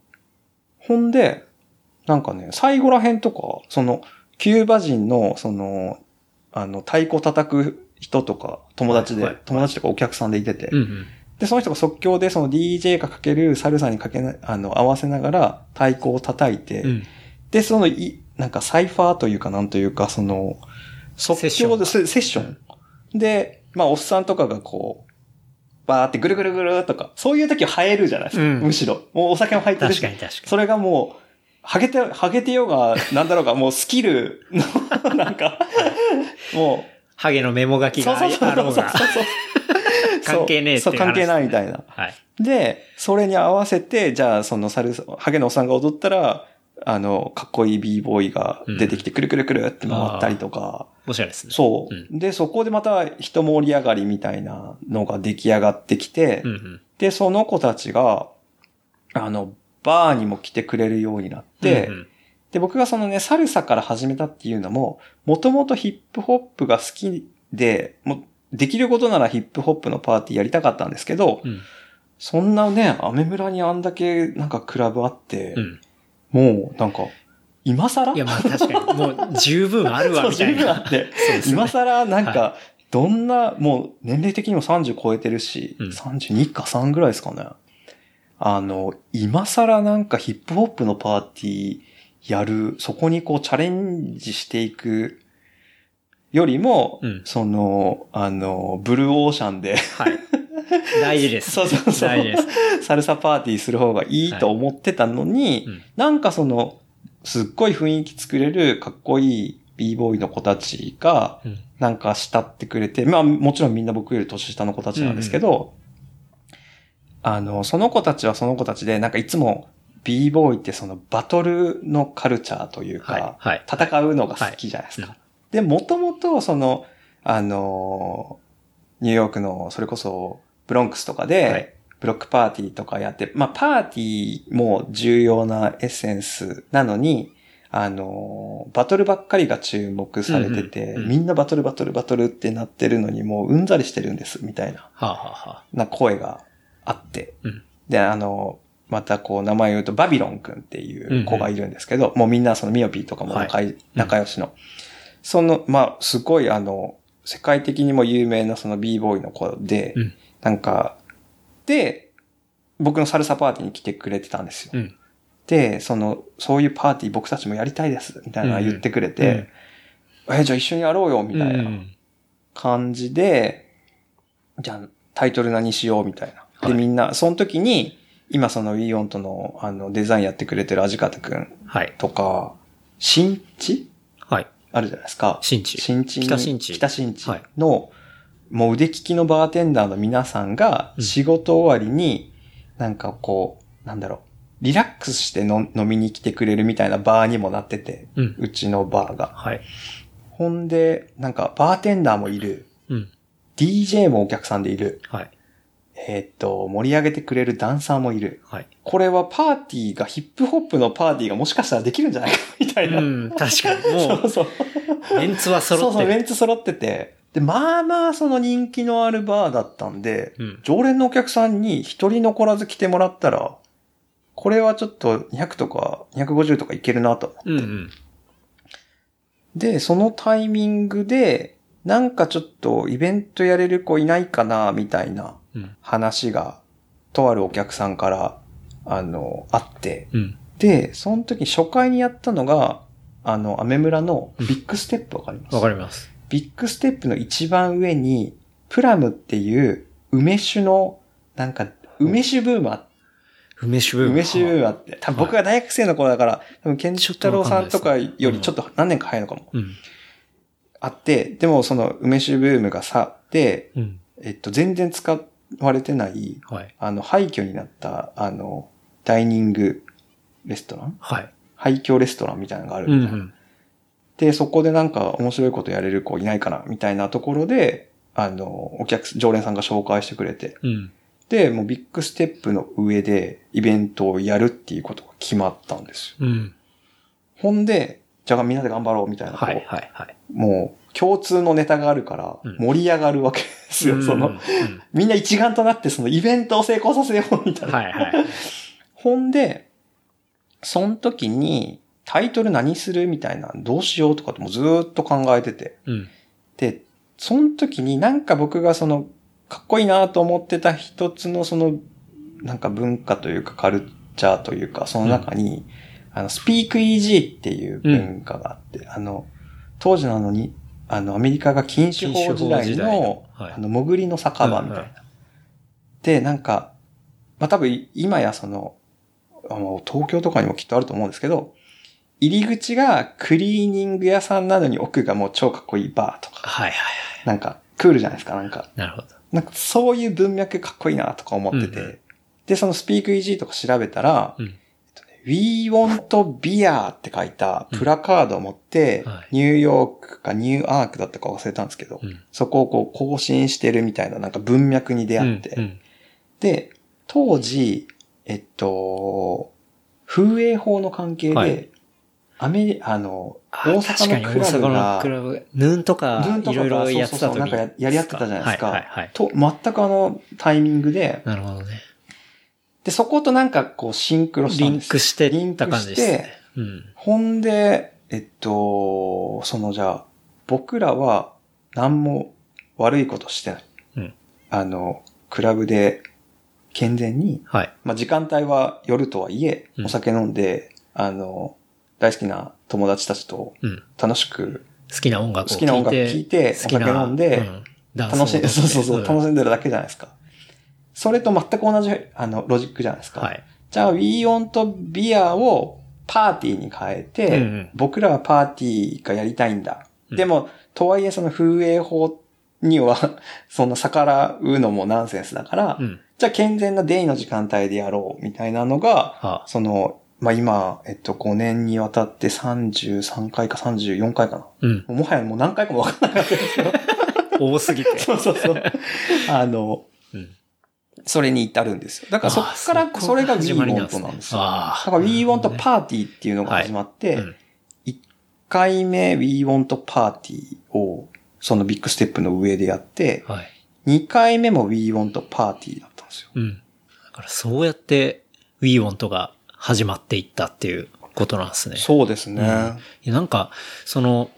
ほんで、なんかね、最後ら辺とか、その、キューバ人の、その、あの、太鼓叩く人とか、友達で、はいはい友達とかお客さんでいてて、う。うんうん。で、その人が即興でその DJ がかけるサルサにかけな、あの、合わせながら太鼓を叩いて、うん。で、そのい、なんかサイファーというかなんというか、その、即興でセセッション。で、まあ、おっさんとかがこう、バーってぐるぐるぐるとか、そういう時は映えるじゃないですか。うんむしろ。もうお酒も入ってるし。確かに確かに。それがもう、ハゲて、ハゲてようが、なんだろうが、もうスキルの、なんか、もハゲのメモ書う、きがそうそうそうあろうが。そうそう関係ねえってそう、関係ない話みたいな。はい。で、それに合わせて、じゃあ、そのサルサ、ハゲのおっさんが踊ったら、あの、かっこいい b ボーイが出てきて、くるくるくるって回ったりとか、面白いですね。そう、うで、そこでまた人盛り上がりみたいなのが出来上がってきて、うんうん。で、その子たちが、あの、バーにも来てくれるようになって、うんうんで、僕がそのね、サルサから始めたっていうのも、もともとヒップホップが好きで、もう、できることならヒップホップのパーティーやりたかったんですけど、うん。そんなね、アメ村にあんだけなんかクラブあって、うん。もうなんか、今更？いや、まあ確かに、もう十分あるわ、みたいな。十分あって、今更なんか、はどんな、もう年齢的にも30超えてるし、うん。32か3ぐらいですかね。あの、今更なんかヒップホップのパーティーやる、そこにこうチャレンジしていくよりも、うんその、あの、ブルーオーシャンで、はい。大事です。そうそうそう大事です。サルサパーティーする方がいいと思ってたのに、うんなんかその、すっごい雰囲気作れるかっこいい b ボーイの子たちが、うんなんか慕ってくれて、まあもちろんみんな僕より年下の子たちなんですけど、あの、その子たちはその子たちで、なんかいつも b ボーイってそのバトルのカルチャーというか、はい。はい。戦うのが好きじゃないですか。はいで、もともとその、あの、ニューヨークのそれこそブロンクスとかで、はい。ブロックパーティーとかやって、まあパーティーも重要なエッセンスなのに、あの、バトルばっかりが注目されてて、うんうんうんみんなバトルバトルバトルってなってるのにもううんざりしてるんです、みたいな、はあ、はあはあ、な声があって。うん。で、あの、またこう名前を言うとバビロン君っていう子がいるんですけど、もうみんなそのミオピーとかも仲い、仲良しの。その、まあ、すごいあの、世界的にも有名なその b ボーイの子で、うんなんか、で、僕のサルサパーティーに来てくれてたんですよ。うん。で、その、そういうパーティー僕たちもやりたいです、みたいなの言ってくれて、え、じゃあ一緒にやろうよ、みたいな感じで、じゃあタイトル何しよう、みたいな。で、はいみんな、その時に、今その WeOn とのあのデザインやってくれてるアジカタくんはい。とか、新地はい。あるじゃないですか。新地新地に北新地北新地はいの、もう腕利きのバーテンダーの皆さんがうん仕事終わりに、なんかこう、なんだろう、リラックスしての飲みに来てくれるみたいなバーにもなってて、うん。うちのバーが。はい。ほんで、なんかバーテンダーもいる、うん。DJ もお客さんでいる、はい。えーっと、盛り上げてくれるダンサーもいる。はい。これはパーティーが、ヒップホップのパーティーがもしかしたらできるんじゃないかみたいな。うん、確かに。も そうそう。う、メンツは揃そうそう、メってる。ンツ揃ってて。で、まあまあその人気のあるバーだったんで、うん。常連のお客さんに一人残らず来てもらったら、これはちょっと200とか250とかいけるなと。うんうん。で、そのタイミングで、なんかちょっとイベントやれる子いないかな、みたいなうん。話が、とあるお客さんから、あの、あって。うん。で、その時初回にやったのが、あの、アメ村のビッグステップわかります？わかります。ビッグステップの一番上に、プラムっていう梅酒の、なんか、梅酒ブームあっ梅酒ブーム。梅酒ブームあって、多分僕が大学生の頃だから、多分ケンタロウさんとかよりちょっと何年か早いのかも。うん。あって、でもその梅酒ブームが去って、うん。えっと、全然使われてない、はい。あの、廃墟になった、あの、ダイニングレストラン？はい。廃墟レストランみたいなのがあるみたいな。うんうん。で、そこでなんか面白いことやれる子いないかな、みたいなところで、あの、お客、常連さんが紹介してくれて、うん。で、もうビッグステップの上でイベントをやるっていうことが決まったんですよ。うん。ほんで、じゃあみんなで頑張ろうみたいな、こうはいはいはい。もう共通のネタがあるからうん盛り上がるわけですよ。その、うんうんみんな一丸となってそのイベントを成功させようみたいな。はいはい。ほんで、その時にタイトル何するみたいな、どうしようとかってもうずーっと考えてて。うん。で、その時になんか僕がその、かっこいいなと思ってた一つのその、なんか文化というかカルチャーというか、その中に、あの、スピーク EG っていう文化があって、あの、当時のあのに、あの、アメリカが禁酒法時代のの、はいあの、潜りの酒場みたいな。うんうんで、なんか、まあ、多分今やその、あの東京とかにもきっとあると思うんですけど、入り口がクリーニング屋さんなのに奥がもう超かっこいいバーとか、はいはいはなんかクールじゃないですか、なんか。い。なるほど。なんかそういう文脈かっこいいなとか思ってて。うんうんで、そのスピークイージーとか調べたら、うん。We want beer って書いたプラカードを持って、ニューヨークかニューアークだったか忘れたんですけど、うん。そこをこう更新してるみたいななんか文脈に出会って、うんうん。で、当時、えっと、風営法の関係で、はい。アメリ、あの、あ大阪のクラブがク、ラブ、ヌーンとかズーン、とかいろいろがやってたなんかややり合ってたじゃないですか。はいはいはい。と、全くあのタイミングで、なるほどね。で、そことなんかこうシンクロしたリンんですよクしてリンた感じですねて、。うん。ほんで、えっと、そのじゃあ、僕らは何も悪いことしてない。うんあの、クラブで健全に、はい。まあ時間帯は夜とはいえう、んお酒飲んで、あの、大好きな友達たちとうん。楽しく、好きな音楽を聴いて。好きな音楽聴いてお酒飲んでうん楽しん、踊ってそうそうそう、楽んしんでるだけじゃないですか。それと全く同じ、あの、ロジックじゃないですか。はい。じゃあ、We Want Beer をパーティーに変えて、うんうん僕らはパーティーがやりたいんだ。うんでも、とはいえその風営法には、そんな逆らうのもナンセンスだから、うん。じゃあ健全なデイの時間帯でやろう、みたいなのが、はその、まあ、今、えっと、5年にわたって33回か34回かな。うん。もはやもう何回かもわかんなかったですけど。多すぎて。そうそうそう。あの、うん。それに至るんですよ。だからそっからそれが We そこが始まり Want なんですよ。だから We Want Party っていうのが始まって、うん1回目 We Want Party をそのビッグステップの上でやって、はい。2回目も We Want Party だったんですよ。うん。だからそうやって We Want が始まっていったっていうことなんですね。そうですね。いやなんか、その、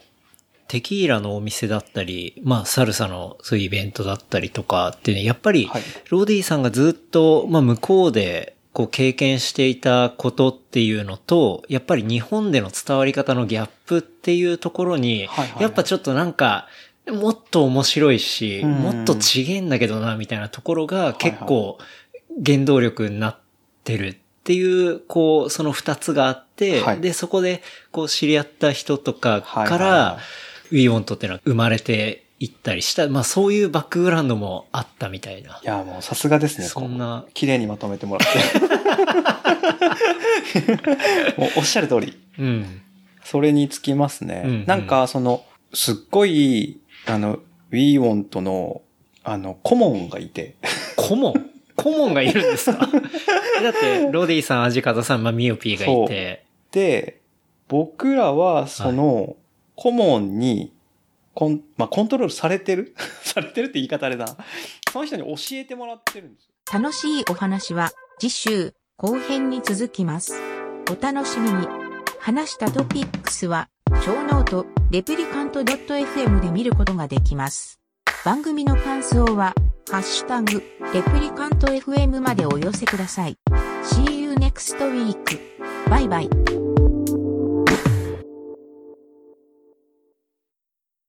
テキーラのお店だったり、まあ、サルサのそういうイベントだったりとかってね、やっぱりはい、ロディさんがずっと、まあ、向こうで、こう経験していたことっていうのと、やっぱり日本での伝わり方のギャップっていうところにやっぱちょっとなんか、もっと面白いし、うん。もっと違えんだけどな、みたいなところが結構原動力になってるっていう、こう、その二つがあって、はい。で、そこで、こう知り合った人とかかはいはいはら、We Want っていうのは生まれていったりした、まあそういうバックグラウンドもあったみたいな。いや、もうさすがですね。そんな綺麗にまとめてもらって。もうおっしゃる通り。うん。それにつきますね。うんうんなんか、その、すっごい、あの、We Want の、あの、顧問がいて。顧問？顧問がいるんですか？だって、ロディさん、アジカザさん、まあ、ミオピーがいて、で、僕らは、その、顧問に、コン、まあ、コントロールされてる？されてるって言い方あれだな。その人に教えてもらってるんですよ。楽しいお話は次週後編に続きます。お楽しみに。話したトピックスは、ショーノート、レプリカント .fm で見ることができます。番組の感想は、ハッシュタグ、レプリカント FM までお寄せください。See you next week. バイバイ。